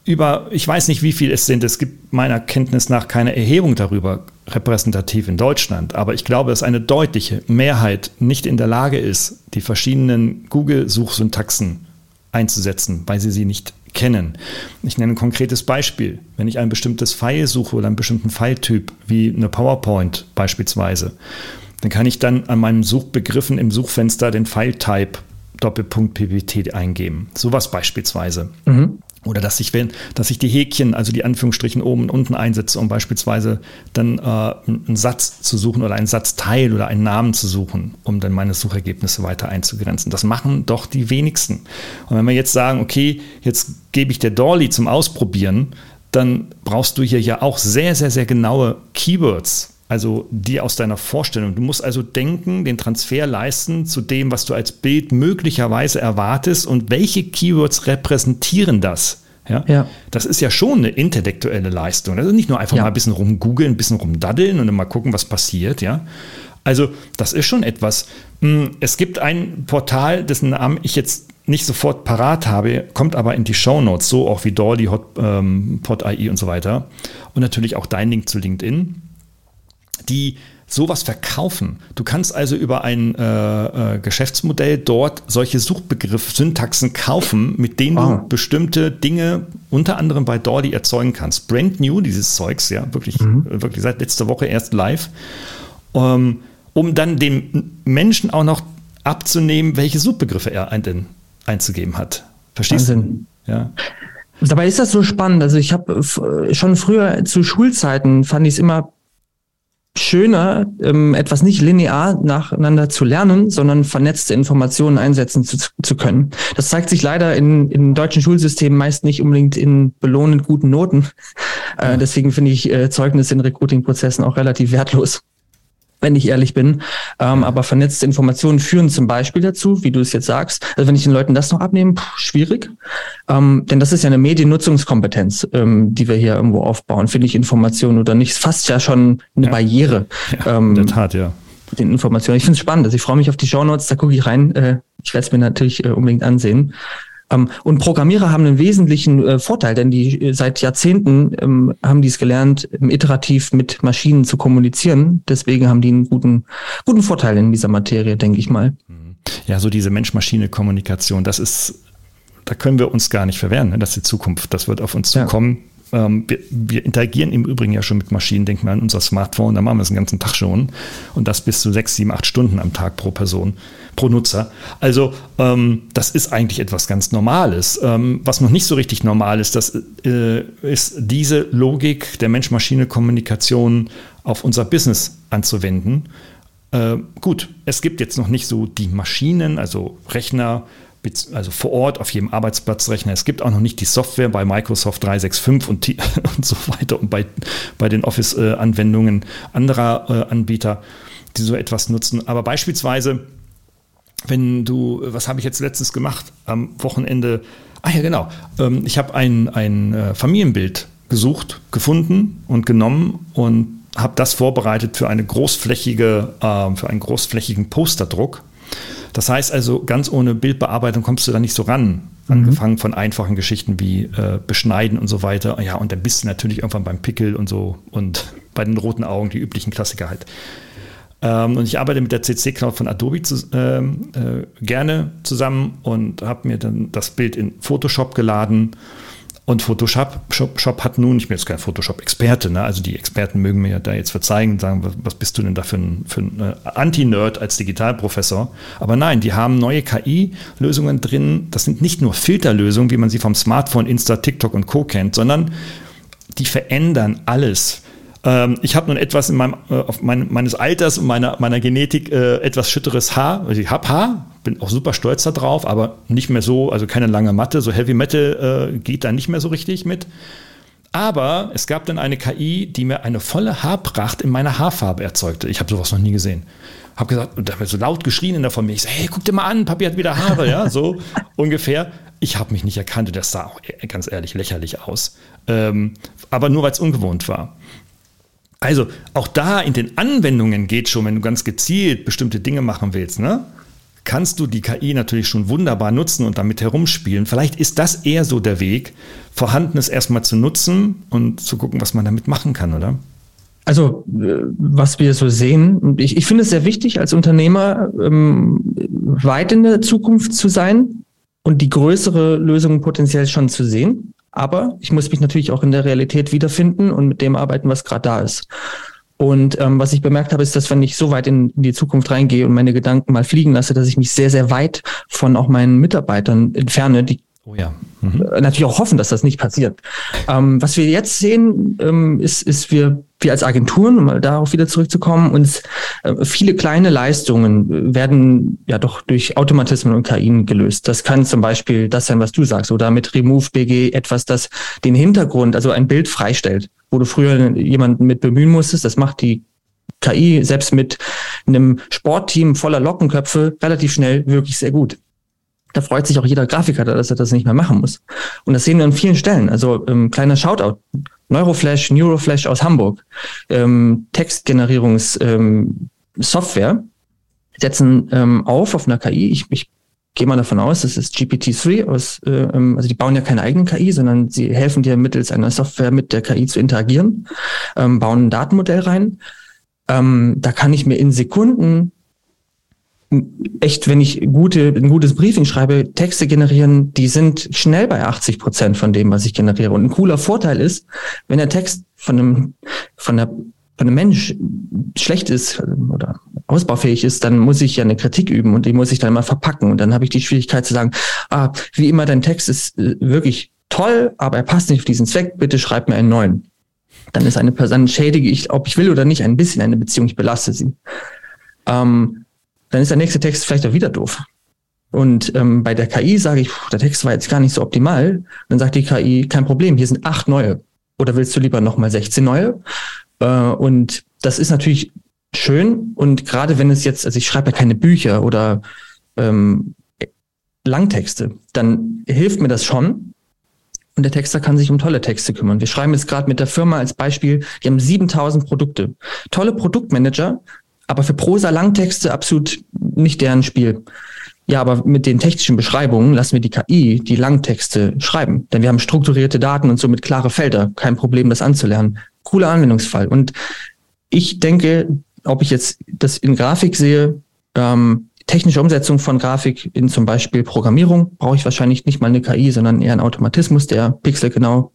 über, ich weiß nicht, wie viel es sind, es gibt meiner Kenntnis nach keine Erhebung darüber repräsentativ in Deutschland, aber ich glaube, dass eine deutliche Mehrheit nicht in der Lage ist, die verschiedenen Google-Suchsyntaxen einzusetzen, weil sie sie nicht kennen. Ich nenne ein konkretes Beispiel. Wenn ich ein bestimmtes File suche oder einen bestimmten File-Typ, wie eine PowerPoint beispielsweise, dann kann ich dann an meinen Suchbegriffen im Suchfenster den File-Type Doppelpunkt PPT eingeben. Sowas beispielsweise. Mhm. Oder dass ich, wenn, dass ich die Häkchen, also die Anführungsstrichen oben und unten einsetze, um beispielsweise dann äh, einen Satz zu suchen oder einen Satzteil oder einen Namen zu suchen, um dann meine Suchergebnisse weiter einzugrenzen. Das machen doch die wenigsten. Und wenn wir jetzt sagen, okay, jetzt gebe ich der Dolly zum Ausprobieren, dann brauchst du hier ja auch sehr, sehr, sehr genaue Keywords also die aus deiner Vorstellung. Du musst also denken, den Transfer leisten zu dem, was du als Bild möglicherweise erwartest und welche Keywords repräsentieren das. Ja? ja. Das ist ja schon eine intellektuelle Leistung. Das ist nicht nur einfach ja. mal ein bisschen rumgoogeln, ein bisschen rumdaddeln und dann mal gucken, was passiert. Ja? Also das ist schon etwas. Hm, es gibt ein Portal, dessen Namen ich jetzt nicht sofort parat habe, kommt aber in die Show Notes, so auch wie Dolly, Hot, ähm, Pod.ai und so weiter. Und natürlich auch dein Link zu LinkedIn die sowas verkaufen. Du kannst also über ein äh, äh, Geschäftsmodell dort solche Suchbegriff-Syntaxen kaufen, mit denen ah. du bestimmte Dinge unter anderem bei Dolly erzeugen kannst. Brand new, dieses Zeugs, ja, wirklich, mhm. wirklich seit letzter Woche erst live, ähm, um dann dem Menschen auch noch abzunehmen, welche Suchbegriffe er ein, einzugeben hat. Verstehst Wahnsinn. du? Ja. Dabei ist das so spannend. Also ich habe schon früher zu Schulzeiten fand ich es immer schöner, ähm, etwas nicht linear nacheinander zu lernen, sondern vernetzte Informationen einsetzen zu, zu können. Das zeigt sich leider in, in deutschen Schulsystemen meist nicht unbedingt in belohnend guten Noten. Äh, deswegen finde ich äh, Zeugnisse in Recruiting-Prozessen auch relativ wertlos wenn ich ehrlich bin. Ähm, aber vernetzte Informationen führen zum Beispiel dazu, wie du es jetzt sagst. Also wenn ich den Leuten das noch abnehme, pff, schwierig. Ähm, denn das ist ja eine Mediennutzungskompetenz, ähm, die wir hier irgendwo aufbauen. Finde ich Informationen oder nicht? Fast ja schon eine ja. Barriere. Ja, in der ähm, Tat, ja. Den Informationen. Ich finde es spannend. Also ich freue mich auf die Show Notes, da gucke ich rein. Äh, ich werde es mir natürlich äh, unbedingt ansehen. Ähm, und Programmierer haben einen wesentlichen äh, Vorteil, denn die äh, seit Jahrzehnten ähm, haben die es gelernt, iterativ mit Maschinen zu kommunizieren. Deswegen haben die einen guten, guten Vorteil in dieser Materie, denke ich mal. Mhm. Ja, so diese Mensch-Maschine-Kommunikation, das ist, da können wir uns gar nicht verwehren. Ne? Das ist die Zukunft. Das wird auf uns zukommen. Ja. Ähm, wir, wir, interagieren im Übrigen ja schon mit Maschinen. Denken wir an unser Smartphone, da machen wir es den ganzen Tag schon. Und das bis zu sechs, sieben, acht Stunden am Tag pro Person, pro Nutzer. Also ähm, das ist eigentlich etwas ganz Normales. Ähm, was noch nicht so richtig normal ist, das äh, ist diese Logik der Mensch-Maschine-Kommunikation auf unser Business anzuwenden. Äh, gut, es gibt jetzt noch nicht so die Maschinen, also Rechner, also vor Ort auf jedem Arbeitsplatzrechner. Es gibt auch noch nicht die Software bei Microsoft 365 und, *laughs* und so weiter und bei, bei den Office-Anwendungen anderer äh, Anbieter, die so etwas nutzen. Aber beispielsweise, wenn du, was habe ich jetzt letztens gemacht am Wochenende? Ah ja, genau. Ähm, ich habe ein, ein äh, Familienbild gesucht, gefunden und genommen und habe das vorbereitet für eine großflächige, äh, für einen großflächigen Posterdruck das heißt also, ganz ohne Bildbearbeitung kommst du da nicht so ran. Mhm. Angefangen von einfachen Geschichten wie äh, Beschneiden und so weiter. Ja, und dann bist du natürlich irgendwann beim Pickel und so und bei den roten Augen, die üblichen Klassiker halt. Ähm, und ich arbeite mit der CC Cloud von Adobe zu, ähm, äh, gerne zusammen und habe mir dann das Bild in Photoshop geladen und Photoshop Shop, Shop hat nun, ich bin jetzt kein Photoshop-Experte, ne? also die Experten mögen mir da jetzt verzeihen und sagen, was, bist du denn da für ein, ein äh, Anti-Nerd als Digitalprofessor? Aber nein, die haben neue KI-Lösungen drin. Das sind nicht nur Filterlösungen, wie man sie vom Smartphone, Insta, TikTok und Co. kennt, sondern die verändern alles. Ähm, ich habe nun etwas in meinem, äh, auf mein, meines Alters und meiner, meiner Genetik äh, etwas schütteres Haar. Also ich habe Haar, bin auch super stolz darauf, aber nicht mehr so, also keine lange Matte, so Heavy Metal äh, geht da nicht mehr so richtig mit. Aber es gab dann eine KI, die mir eine volle Haarpracht in meiner Haarfarbe erzeugte. Ich habe sowas noch nie gesehen. Habe gesagt, und da habe so laut geschrien in der Familie. Ich so, hey, guck dir mal an, Papi hat wieder Haare, ja, so *laughs* ungefähr. Ich habe mich nicht erkannt und das sah auch e, ganz ehrlich lächerlich aus. Ähm, aber nur weil es ungewohnt war. Also auch da in den Anwendungen geht schon, wenn du ganz gezielt bestimmte Dinge machen willst, ne? Kannst du die KI natürlich schon wunderbar nutzen und damit herumspielen. Vielleicht ist das eher so der Weg, Vorhandenes erstmal zu nutzen und zu gucken, was man damit machen kann, oder? Also, äh, was wir so sehen, ich, ich finde es sehr wichtig, als Unternehmer ähm, weit in der Zukunft zu sein und die größere Lösung potenziell schon zu sehen. Aber ich muss mich natürlich auch in der Realität wiederfinden und mit dem arbeiten, was gerade da ist. Und ähm, was ich bemerkt habe, ist, dass wenn ich so weit in, die Zukunft reingehe und meine Gedanken mal fliegen lasse, dass ich mich sehr, sehr weit von auch meinen Mitarbeitern entferne, die Oh ja. Mhm. Natürlich auch hoffen, dass das nicht passiert. Ähm, was wir jetzt sehen, ähm, ist, ist wir, wir als Agenturen, um mal darauf wieder zurückzukommen, uns äh, viele kleine Leistungen werden ja doch durch Automatismen und KI gelöst. Das kann zum Beispiel das sein, was du sagst, oder mit Remove BG etwas, das den Hintergrund, also ein Bild freistellt, wo du früher jemanden mit bemühen musstest. Das macht die KI selbst mit einem Sportteam voller Lockenköpfe relativ schnell wirklich sehr gut da freut sich auch jeder Grafiker, dass er das nicht mehr machen muss. Und das sehen wir an vielen Stellen. Also ähm, kleiner Shoutout. Neuroflash, Neuroflash aus Hamburg, ähm, Textgenerierungssoftware, ähm, setzen ähm, auf auf einer KI. Ich, ich gehe mal davon aus, das ist GPT-3 aus, äh, ähm, also die bauen ja keine eigene KI, sondern sie helfen dir mittels einer Software mit der KI zu interagieren, ähm, bauen ein Datenmodell rein. Ähm, da kann ich mir in Sekunden echt, wenn ich gute, ein gutes Briefing schreibe, Texte generieren, die sind schnell bei 80 Prozent von dem, was ich generiere. Und ein cooler Vorteil ist, wenn der Text von einem, von der von einem Mensch schlecht ist oder ausbaufähig ist, dann muss ich ja eine Kritik üben und die muss ich dann mal verpacken. Und dann habe ich die Schwierigkeit zu sagen, ah, wie immer, dein Text ist äh, wirklich toll, aber er passt nicht auf diesen Zweck, bitte schreib mir einen neuen. Dann ist eine Person, schädige ich, ob ich will oder nicht, ein bisschen eine Beziehung, ich belaste sie. Ähm, dann ist der nächste Text vielleicht auch wieder doof. Und ähm, bei der KI sage ich, der Text war jetzt gar nicht so optimal. Dann sagt die KI, kein Problem, hier sind acht neue. Oder willst du lieber nochmal 16 neue? Äh, und das ist natürlich schön. Und gerade wenn es jetzt, also ich schreibe ja keine Bücher oder ähm, Langtexte, dann hilft mir das schon. Und der Texter kann sich um tolle Texte kümmern. Wir schreiben jetzt gerade mit der Firma als Beispiel, die haben 7000 Produkte. Tolle Produktmanager aber für Prosa Langtexte absolut nicht deren Spiel. Ja, aber mit den technischen Beschreibungen lassen wir die KI die Langtexte schreiben. Denn wir haben strukturierte Daten und somit klare Felder. Kein Problem, das anzulernen. Cooler Anwendungsfall. Und ich denke, ob ich jetzt das in Grafik sehe, ähm, technische Umsetzung von Grafik in zum Beispiel Programmierung, brauche ich wahrscheinlich nicht mal eine KI, sondern eher einen Automatismus, der Pixel genau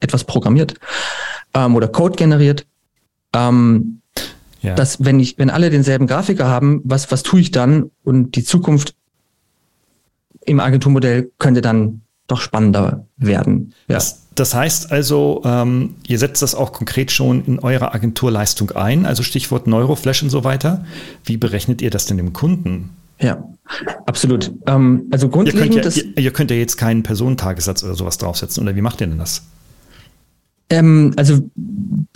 etwas programmiert ähm, oder Code generiert. Ähm, ja. Dass, wenn ich, wenn alle denselben Grafiker haben, was, was tue ich dann? Und die Zukunft im Agenturmodell könnte dann doch spannender werden. Ja. Das, das heißt also, ähm, ihr setzt das auch konkret schon in eurer Agenturleistung ein, also Stichwort Neuroflash und so weiter. Wie berechnet ihr das denn dem Kunden? Ja, absolut. Ähm, also grundlegend. Ihr könnt, ja, ihr, ihr könnt ja jetzt keinen Personentagessatz oder sowas draufsetzen, oder wie macht ihr denn das? Ähm, also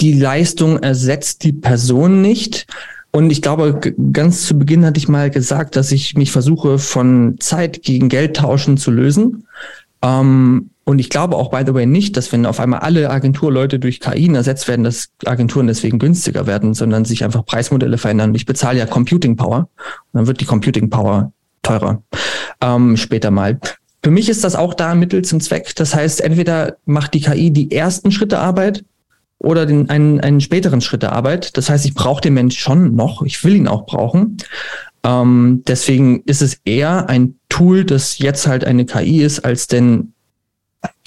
die Leistung ersetzt die Person nicht. Und ich glaube, ganz zu Beginn hatte ich mal gesagt, dass ich mich versuche, von Zeit gegen Geld tauschen zu lösen. Ähm, und ich glaube auch, by the way, nicht, dass wenn auf einmal alle Agenturleute durch KI ersetzt werden, dass Agenturen deswegen günstiger werden, sondern sich einfach Preismodelle verändern. Ich bezahle ja Computing Power und dann wird die Computing Power teurer ähm, später mal. Für mich ist das auch da ein Mittel zum Zweck. Das heißt, entweder macht die KI die ersten Schritte Arbeit oder den, einen, einen späteren Schritt der Arbeit. Das heißt, ich brauche den Mensch schon noch. Ich will ihn auch brauchen. Ähm, deswegen ist es eher ein Tool, das jetzt halt eine KI ist, als denn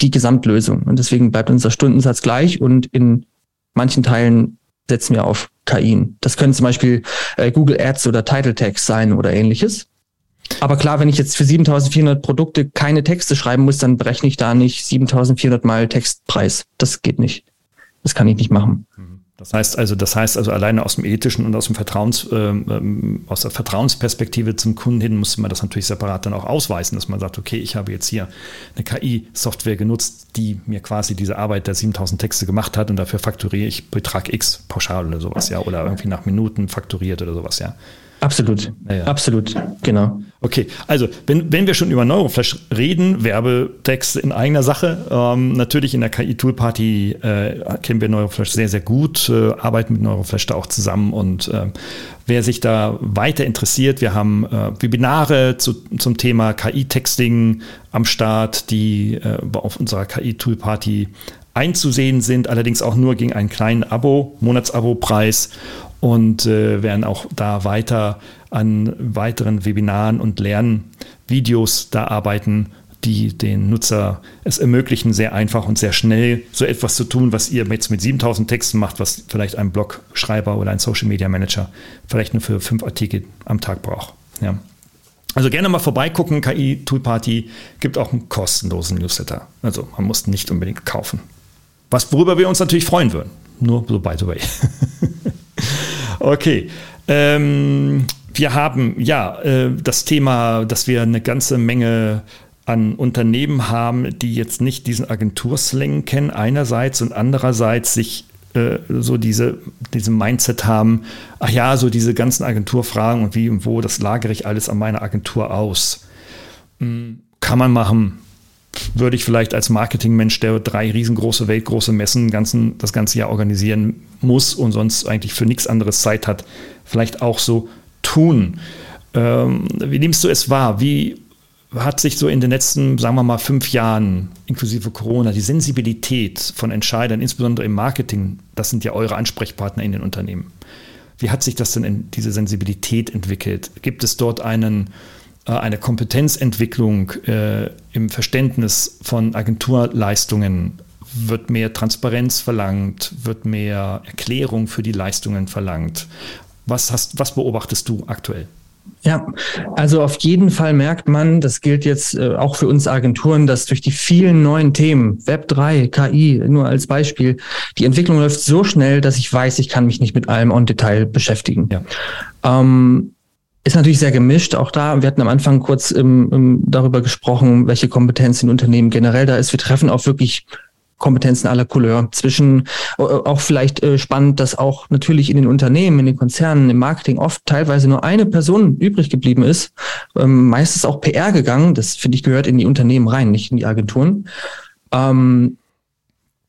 die Gesamtlösung. Und deswegen bleibt unser Stundensatz gleich und in manchen Teilen setzen wir auf KI. Das können zum Beispiel äh, Google Ads oder Title Tags sein oder ähnliches. Aber klar, wenn ich jetzt für 7400 Produkte keine Texte schreiben muss, dann berechne ich da nicht 7400 mal Textpreis. Das geht nicht. Das kann ich nicht machen. Mhm. Das heißt also, das heißt also alleine aus dem ethischen und aus dem Vertrauens, ähm, ähm, aus der Vertrauensperspektive zum Kunden hin muss man das natürlich separat dann auch ausweisen, dass man sagt, okay, ich habe jetzt hier eine KI-Software genutzt, die mir quasi diese Arbeit der 7000 Texte gemacht hat und dafür fakturiere ich Betrag X pauschal oder sowas, ja, oder irgendwie nach Minuten fakturiert oder sowas, ja. Absolut, ja. absolut, genau. Okay, also wenn, wenn wir schon über Neuroflash reden, Werbetexte in eigener Sache, ähm, natürlich in der KI-Tool-Party äh, kennen wir Neuroflash sehr, sehr gut, äh, arbeiten mit Neuroflash da auch zusammen und äh, wer sich da weiter interessiert, wir haben äh, Webinare zu, zum Thema KI-Texting am Start, die äh, auf unserer KI-Tool-Party einzusehen sind, allerdings auch nur gegen einen kleinen Abo, Monatsabo-Preis und äh, werden auch da weiter an weiteren Webinaren und Lernvideos da arbeiten, die den Nutzer es ermöglichen, sehr einfach und sehr schnell so etwas zu tun, was ihr jetzt mit 7000 Texten macht, was vielleicht ein Blogschreiber oder ein Social Media Manager vielleicht nur für fünf Artikel am Tag braucht. Ja. Also gerne mal vorbeigucken. KI Tool Party gibt auch einen kostenlosen Newsletter. Also man muss nicht unbedingt kaufen. Was, worüber wir uns natürlich freuen würden. Nur so by the way. *laughs* okay. Ähm, wir haben ja äh, das Thema, dass wir eine ganze Menge an Unternehmen haben, die jetzt nicht diesen Agenturslang kennen, einerseits und andererseits sich äh, so diese, diese Mindset haben, ach ja, so diese ganzen Agenturfragen und wie und wo, das lagere ich alles an meiner Agentur aus. Hm, kann man machen. Würde ich vielleicht als Marketingmensch, der drei riesengroße, weltgroße Messen ganzen, das ganze Jahr organisieren muss und sonst eigentlich für nichts anderes Zeit hat, vielleicht auch so tun. Ähm, wie nimmst du es wahr? Wie hat sich so in den letzten, sagen wir mal, fünf Jahren, inklusive Corona, die Sensibilität von Entscheidern, insbesondere im Marketing, das sind ja eure Ansprechpartner in den Unternehmen. Wie hat sich das denn diese Sensibilität entwickelt? Gibt es dort einen, eine Kompetenzentwicklung äh, im Verständnis von Agenturleistungen? Wird mehr Transparenz verlangt? Wird mehr Erklärung für die Leistungen verlangt? Was, hast, was beobachtest du aktuell? Ja, also auf jeden Fall merkt man, das gilt jetzt äh, auch für uns Agenturen, dass durch die vielen neuen Themen, Web 3, KI, nur als Beispiel, die Entwicklung läuft so schnell, dass ich weiß, ich kann mich nicht mit allem on Detail beschäftigen. Ja. Ähm, ist natürlich sehr gemischt. Auch da, wir hatten am Anfang kurz ähm, ähm darüber gesprochen, welche Kompetenz in Unternehmen generell da ist. Wir treffen auf wirklich Kompetenzen aller Couleur. Zwischen äh, auch vielleicht äh, spannend, dass auch natürlich in den Unternehmen, in den Konzernen, im Marketing oft teilweise nur eine Person übrig geblieben ist. Ähm, meistens auch PR gegangen. Das finde ich gehört in die Unternehmen rein, nicht in die Agenturen. Ähm,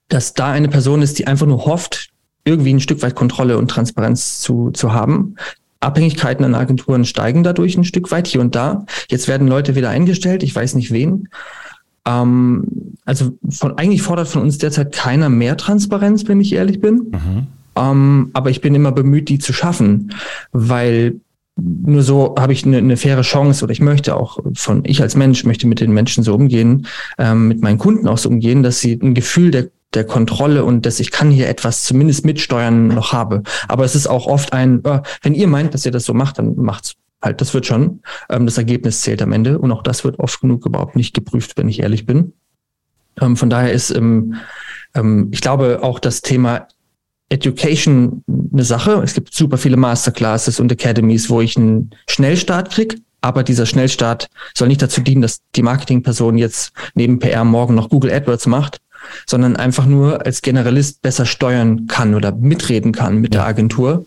dass da eine Person ist, die einfach nur hofft, irgendwie ein Stück weit Kontrolle und Transparenz zu, zu haben. Abhängigkeiten an Agenturen steigen dadurch ein Stück weit hier und da. Jetzt werden Leute wieder eingestellt, ich weiß nicht wen. Ähm, also von, eigentlich fordert von uns derzeit keiner mehr Transparenz, wenn ich ehrlich bin. Mhm. Ähm, aber ich bin immer bemüht, die zu schaffen, weil nur so habe ich eine, eine, faire Chance oder ich möchte auch von, ich als Mensch möchte mit den Menschen so umgehen, ähm, mit meinen Kunden auch so umgehen, dass sie ein Gefühl der, der Kontrolle und dass ich kann hier etwas zumindest mitsteuern noch habe. Aber es ist auch oft ein, äh, wenn ihr meint, dass ihr das so macht, dann macht's halt, das wird schon. Ähm, das Ergebnis zählt am Ende und auch das wird oft genug überhaupt nicht geprüft, wenn ich ehrlich bin. Ähm, von daher ist, ähm, ähm, ich glaube, auch das Thema Education eine Sache. Es gibt super viele Masterclasses und Academies, wo ich einen Schnellstart krieg. Aber dieser Schnellstart soll nicht dazu dienen, dass die Marketingperson jetzt neben PR morgen noch Google AdWords macht, sondern einfach nur als Generalist besser steuern kann oder mitreden kann mit ja. der Agentur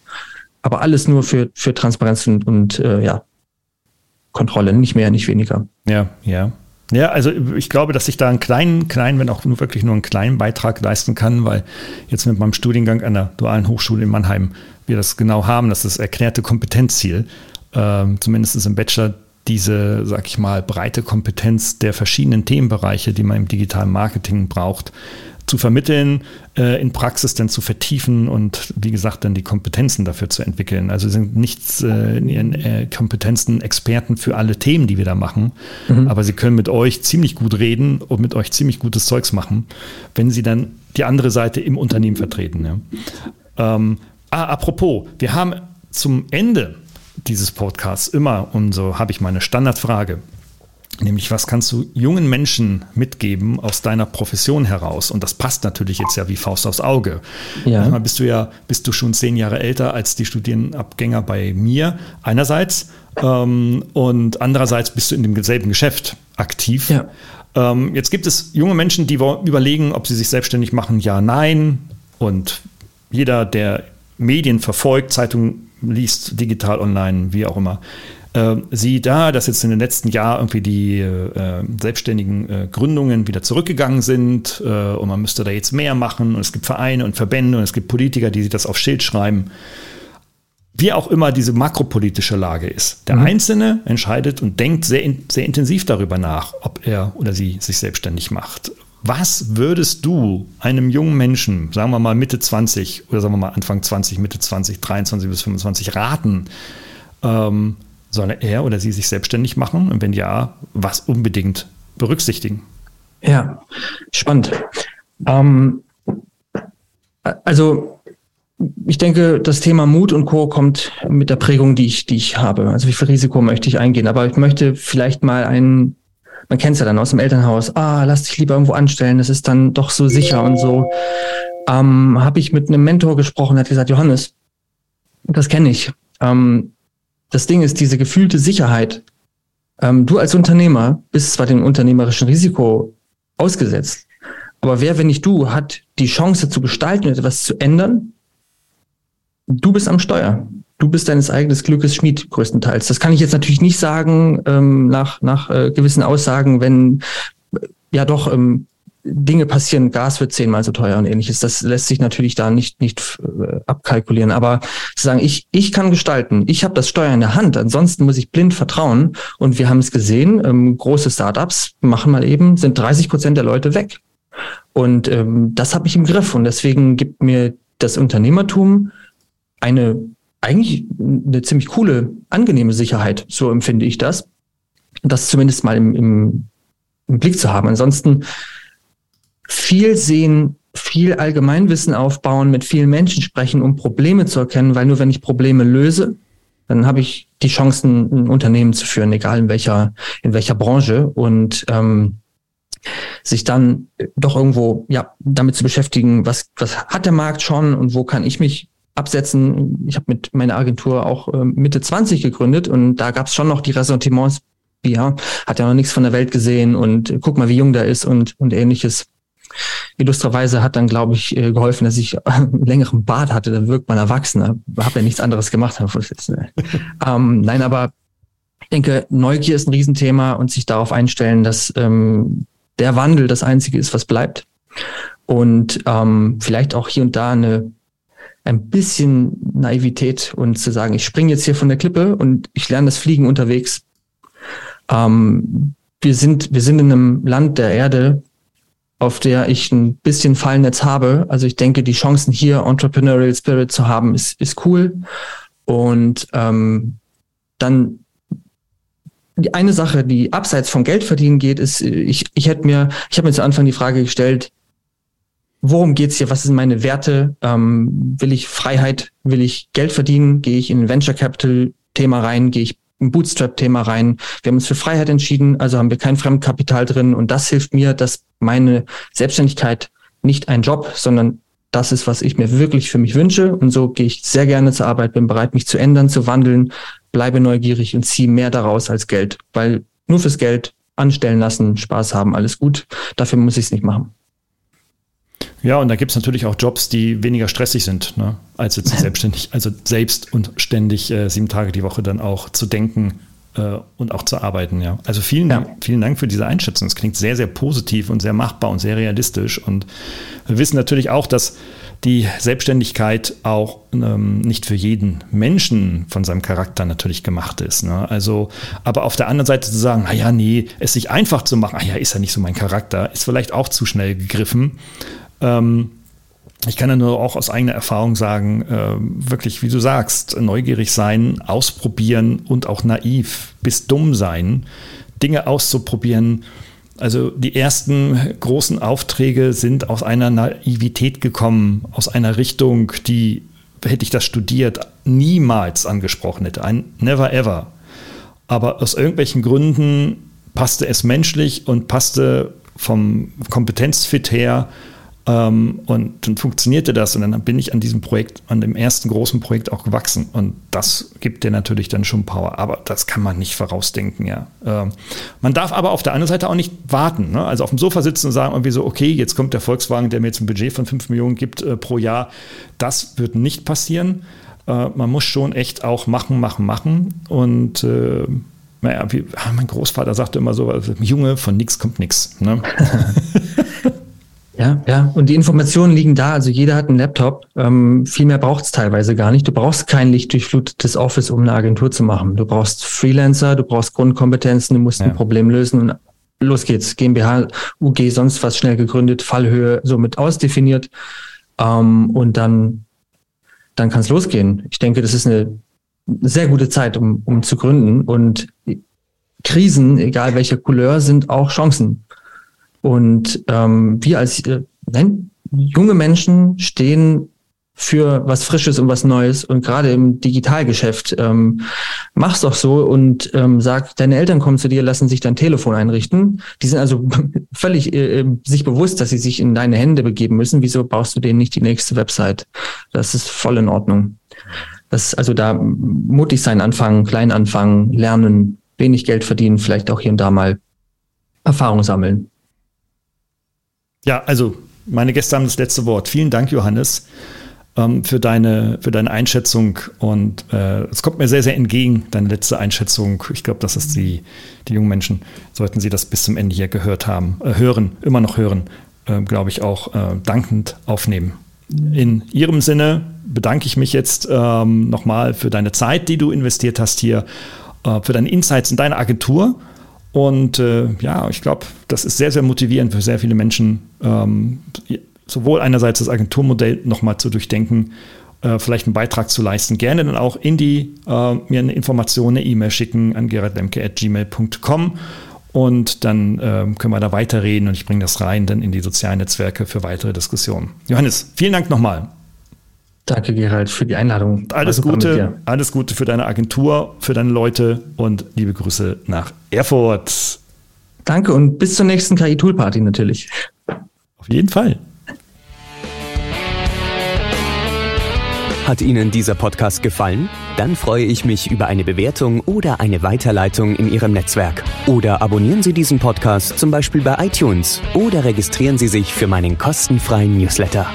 aber alles nur für, für Transparenz und, und äh, ja, Kontrolle, nicht mehr, nicht weniger. Ja, ja. Ja, also ich glaube, dass ich da einen kleinen, kleinen, wenn auch nur wirklich nur einen kleinen Beitrag leisten kann, weil jetzt mit meinem Studiengang an der Dualen Hochschule in Mannheim wir das genau haben, das ist das erklärte Kompetenzziel, äh, zumindest im Bachelor diese, sag ich mal, breite Kompetenz der verschiedenen Themenbereiche, die man im digitalen Marketing braucht, zu vermitteln, äh, in Praxis dann zu vertiefen und wie gesagt dann die Kompetenzen dafür zu entwickeln. Also sind nicht äh, in ihren äh, Kompetenzen Experten für alle Themen, die wir da machen, mhm. aber sie können mit euch ziemlich gut reden und mit euch ziemlich gutes Zeugs machen, wenn sie dann die andere Seite im Unternehmen vertreten. Ja. Ähm, ah, apropos, wir haben zum Ende dieses Podcasts immer, und so habe ich meine Standardfrage, Nämlich, was kannst du jungen Menschen mitgeben aus deiner Profession heraus? Und das passt natürlich jetzt ja wie Faust aufs Auge. Ja. Manchmal bist du ja, bist du schon zehn Jahre älter als die Studienabgänger bei mir, einerseits. Ähm, und andererseits bist du in demselben Geschäft aktiv. Ja. Ähm, jetzt gibt es junge Menschen, die überlegen, ob sie sich selbstständig machen, ja, nein. Und jeder, der Medien verfolgt, Zeitungen liest digital online, wie auch immer. Äh, sieh da, dass jetzt in den letzten Jahren irgendwie die äh, selbstständigen äh, Gründungen wieder zurückgegangen sind äh, und man müsste da jetzt mehr machen und es gibt Vereine und Verbände und es gibt Politiker, die sich das auf Schild schreiben. Wie auch immer diese makropolitische Lage ist. Der mhm. Einzelne entscheidet und denkt sehr, sehr intensiv darüber nach, ob er oder sie sich selbstständig macht. Was würdest du einem jungen Menschen, sagen wir mal Mitte 20 oder sagen wir mal Anfang 20, Mitte 20, 23 bis 25 raten, ähm, soll er oder sie sich selbstständig machen? Und wenn ja, was unbedingt berücksichtigen? Ja, spannend. Ähm, also ich denke, das Thema Mut und Co. kommt mit der Prägung, die ich, die ich habe. Also wie viel Risiko möchte ich eingehen? Aber ich möchte vielleicht mal einen, man kennt es ja dann aus dem Elternhaus, ah, lass dich lieber irgendwo anstellen, das ist dann doch so sicher und so. Ähm, habe ich mit einem Mentor gesprochen, hat gesagt, Johannes, das kenne ich. Ähm, das Ding ist, diese gefühlte Sicherheit. Ähm, du als Unternehmer bist zwar dem unternehmerischen Risiko ausgesetzt, aber wer, wenn nicht du, hat die Chance zu gestalten und etwas zu ändern? Du bist am Steuer. Du bist deines eigenen Glückes Schmied größtenteils. Das kann ich jetzt natürlich nicht sagen ähm, nach, nach äh, gewissen Aussagen, wenn äh, ja doch ähm, Dinge passieren, Gas wird zehnmal so teuer und ähnliches. Das lässt sich natürlich da nicht, nicht äh, abkalkulieren. Aber zu sagen, ich, ich kann gestalten, ich habe das Steuer in der Hand, ansonsten muss ich blind vertrauen. Und wir haben es gesehen, ähm, große Startups machen mal eben, sind 30 Prozent der Leute weg. Und ähm, das habe ich im Griff. Und deswegen gibt mir das Unternehmertum eine eigentlich eine ziemlich coole, angenehme Sicherheit. So empfinde ich das. Das zumindest mal im, im, im Blick zu haben. Ansonsten viel sehen, viel Allgemeinwissen aufbauen, mit vielen Menschen sprechen, um Probleme zu erkennen, weil nur wenn ich Probleme löse, dann habe ich die Chancen, ein Unternehmen zu führen, egal in welcher, in welcher Branche. Und ähm, sich dann doch irgendwo ja damit zu beschäftigen, was, was hat der Markt schon und wo kann ich mich absetzen. Ich habe mit meiner Agentur auch äh, Mitte 20 gegründet und da gab es schon noch die Ressentiments, ja, hat ja noch nichts von der Welt gesehen und guck mal, wie jung der ist und, und ähnliches. Illustrerweise hat dann, glaube ich, äh, geholfen, dass ich einen *laughs* längeren Bart hatte, dann wirkt man erwachsener. Habe ja nichts anderes gemacht. *laughs* ähm, nein, aber ich denke, Neugier ist ein Riesenthema und sich darauf einstellen, dass ähm, der Wandel das Einzige ist, was bleibt. Und ähm, vielleicht auch hier und da eine ein bisschen Naivität und zu sagen, ich springe jetzt hier von der Klippe und ich lerne das Fliegen unterwegs. Ähm, wir sind, wir sind in einem Land der Erde, auf der ich ein bisschen Fallnetz habe. Also ich denke, die Chancen hier Entrepreneurial Spirit zu haben, ist, ist cool. Und ähm, dann die eine Sache, die abseits von Geld verdienen geht, ist, ich, ich hätte mir, ich habe mir zu Anfang die Frage gestellt, worum geht's hier? Was sind meine Werte? Ähm, will ich Freiheit? Will ich Geld verdienen? Gehe ich in ein Venture Capital Thema rein? Gehe ich ein Bootstrap-Thema rein. Wir haben uns für Freiheit entschieden, also haben wir kein Fremdkapital drin und das hilft mir, dass meine Selbstständigkeit nicht ein Job, sondern das ist, was ich mir wirklich für mich wünsche. Und so gehe ich sehr gerne zur Arbeit, bin bereit, mich zu ändern, zu wandeln, bleibe neugierig und ziehe mehr daraus als Geld. Weil nur fürs Geld anstellen lassen, Spaß haben, alles gut. Dafür muss ich es nicht machen. Ja, und da gibt es natürlich auch Jobs, die weniger stressig sind, ne, als jetzt *laughs* selbstständig, also selbst und ständig äh, sieben Tage die Woche dann auch zu denken äh, und auch zu arbeiten, ja. Also vielen, ja. vielen Dank für diese Einschätzung. Es klingt sehr, sehr positiv und sehr machbar und sehr realistisch. Und wir wissen natürlich auch, dass die Selbstständigkeit auch ähm, nicht für jeden Menschen von seinem Charakter natürlich gemacht ist. Ne? Also, aber auf der anderen Seite zu sagen, naja, nee, es sich einfach zu machen, ah ja, ist ja nicht so mein Charakter, ist vielleicht auch zu schnell gegriffen. Ähm, ich kann ja nur auch aus eigener Erfahrung sagen, äh, wirklich, wie du sagst, neugierig sein, ausprobieren und auch naiv bis dumm sein, Dinge auszuprobieren. Also die ersten großen Aufträge sind aus einer Naivität gekommen, aus einer Richtung, die, hätte ich das studiert, niemals angesprochen hätte. Ein Never ever. Aber aus irgendwelchen Gründen passte es menschlich und passte vom Kompetenzfit her ähm, und dann funktionierte das und dann bin ich an diesem Projekt, an dem ersten großen Projekt auch gewachsen. Und das gibt dir natürlich dann schon Power. Aber das kann man nicht vorausdenken, ja. Ähm, man darf aber auf der anderen Seite auch nicht warten. Ne? Also auf dem Sofa sitzen und sagen irgendwie so, okay, jetzt kommt der Volkswagen, der mir jetzt ein Budget von 5 Millionen gibt äh, pro Jahr. Das wird nicht passieren. Äh, man muss schon echt auch machen, machen, machen. Und äh, naja, wie, ah, mein Großvater sagte immer so, Junge, von nichts kommt nichts. Ne? *laughs* Ja, ja, und die Informationen liegen da. Also jeder hat einen Laptop. Ähm, viel mehr braucht es teilweise gar nicht. Du brauchst kein lichtdurchflutetes Office, um eine Agentur zu machen. Du brauchst Freelancer, du brauchst Grundkompetenzen, du musst ja. ein Problem lösen und los geht's. GmbH, UG, sonst was schnell gegründet, Fallhöhe somit ausdefiniert. Ähm, und dann, dann kann es losgehen. Ich denke, das ist eine sehr gute Zeit, um, um zu gründen. Und Krisen, egal welcher Couleur, sind auch Chancen. Und ähm, wir als äh, nein, junge Menschen stehen für was Frisches und was Neues und gerade im Digitalgeschäft ähm, mach's doch so und ähm, sag, deine Eltern kommen zu dir, lassen sich dein Telefon einrichten. Die sind also *laughs* völlig äh, äh, sich bewusst, dass sie sich in deine Hände begeben müssen. Wieso baust du denen nicht die nächste Website? Das ist voll in Ordnung. Das also da mutig sein, anfangen, klein anfangen, lernen, wenig Geld verdienen, vielleicht auch hier und da mal Erfahrung sammeln. Ja, also meine Gäste haben das letzte Wort. Vielen Dank, Johannes, ähm, für, deine, für deine Einschätzung. Und äh, es kommt mir sehr, sehr entgegen, deine letzte Einschätzung. Ich glaube, dass es die, die jungen Menschen, sollten sie das bis zum Ende hier gehört haben, äh, hören, immer noch hören, äh, glaube ich, auch äh, dankend aufnehmen. In Ihrem Sinne bedanke ich mich jetzt ähm, nochmal für deine Zeit, die du investiert hast hier, äh, für deine Insights in deine Agentur. Und äh, ja, ich glaube, das ist sehr, sehr motivierend für sehr viele Menschen, ähm, sowohl einerseits das Agenturmodell nochmal zu durchdenken, äh, vielleicht einen Beitrag zu leisten. Gerne dann auch in die, äh, mir eine Information, eine E-Mail schicken an gerardlemke.gmail.com und dann äh, können wir da weiterreden und ich bringe das rein dann in die sozialen Netzwerke für weitere Diskussionen. Johannes, vielen Dank nochmal. Danke, Gerald, für die Einladung. Alles Gute, alles Gute für deine Agentur, für deine Leute und liebe Grüße nach Erfurt. Danke und bis zur nächsten KI-Tool-Party natürlich. Auf jeden Fall. Hat Ihnen dieser Podcast gefallen? Dann freue ich mich über eine Bewertung oder eine Weiterleitung in Ihrem Netzwerk. Oder abonnieren Sie diesen Podcast zum Beispiel bei iTunes oder registrieren Sie sich für meinen kostenfreien Newsletter.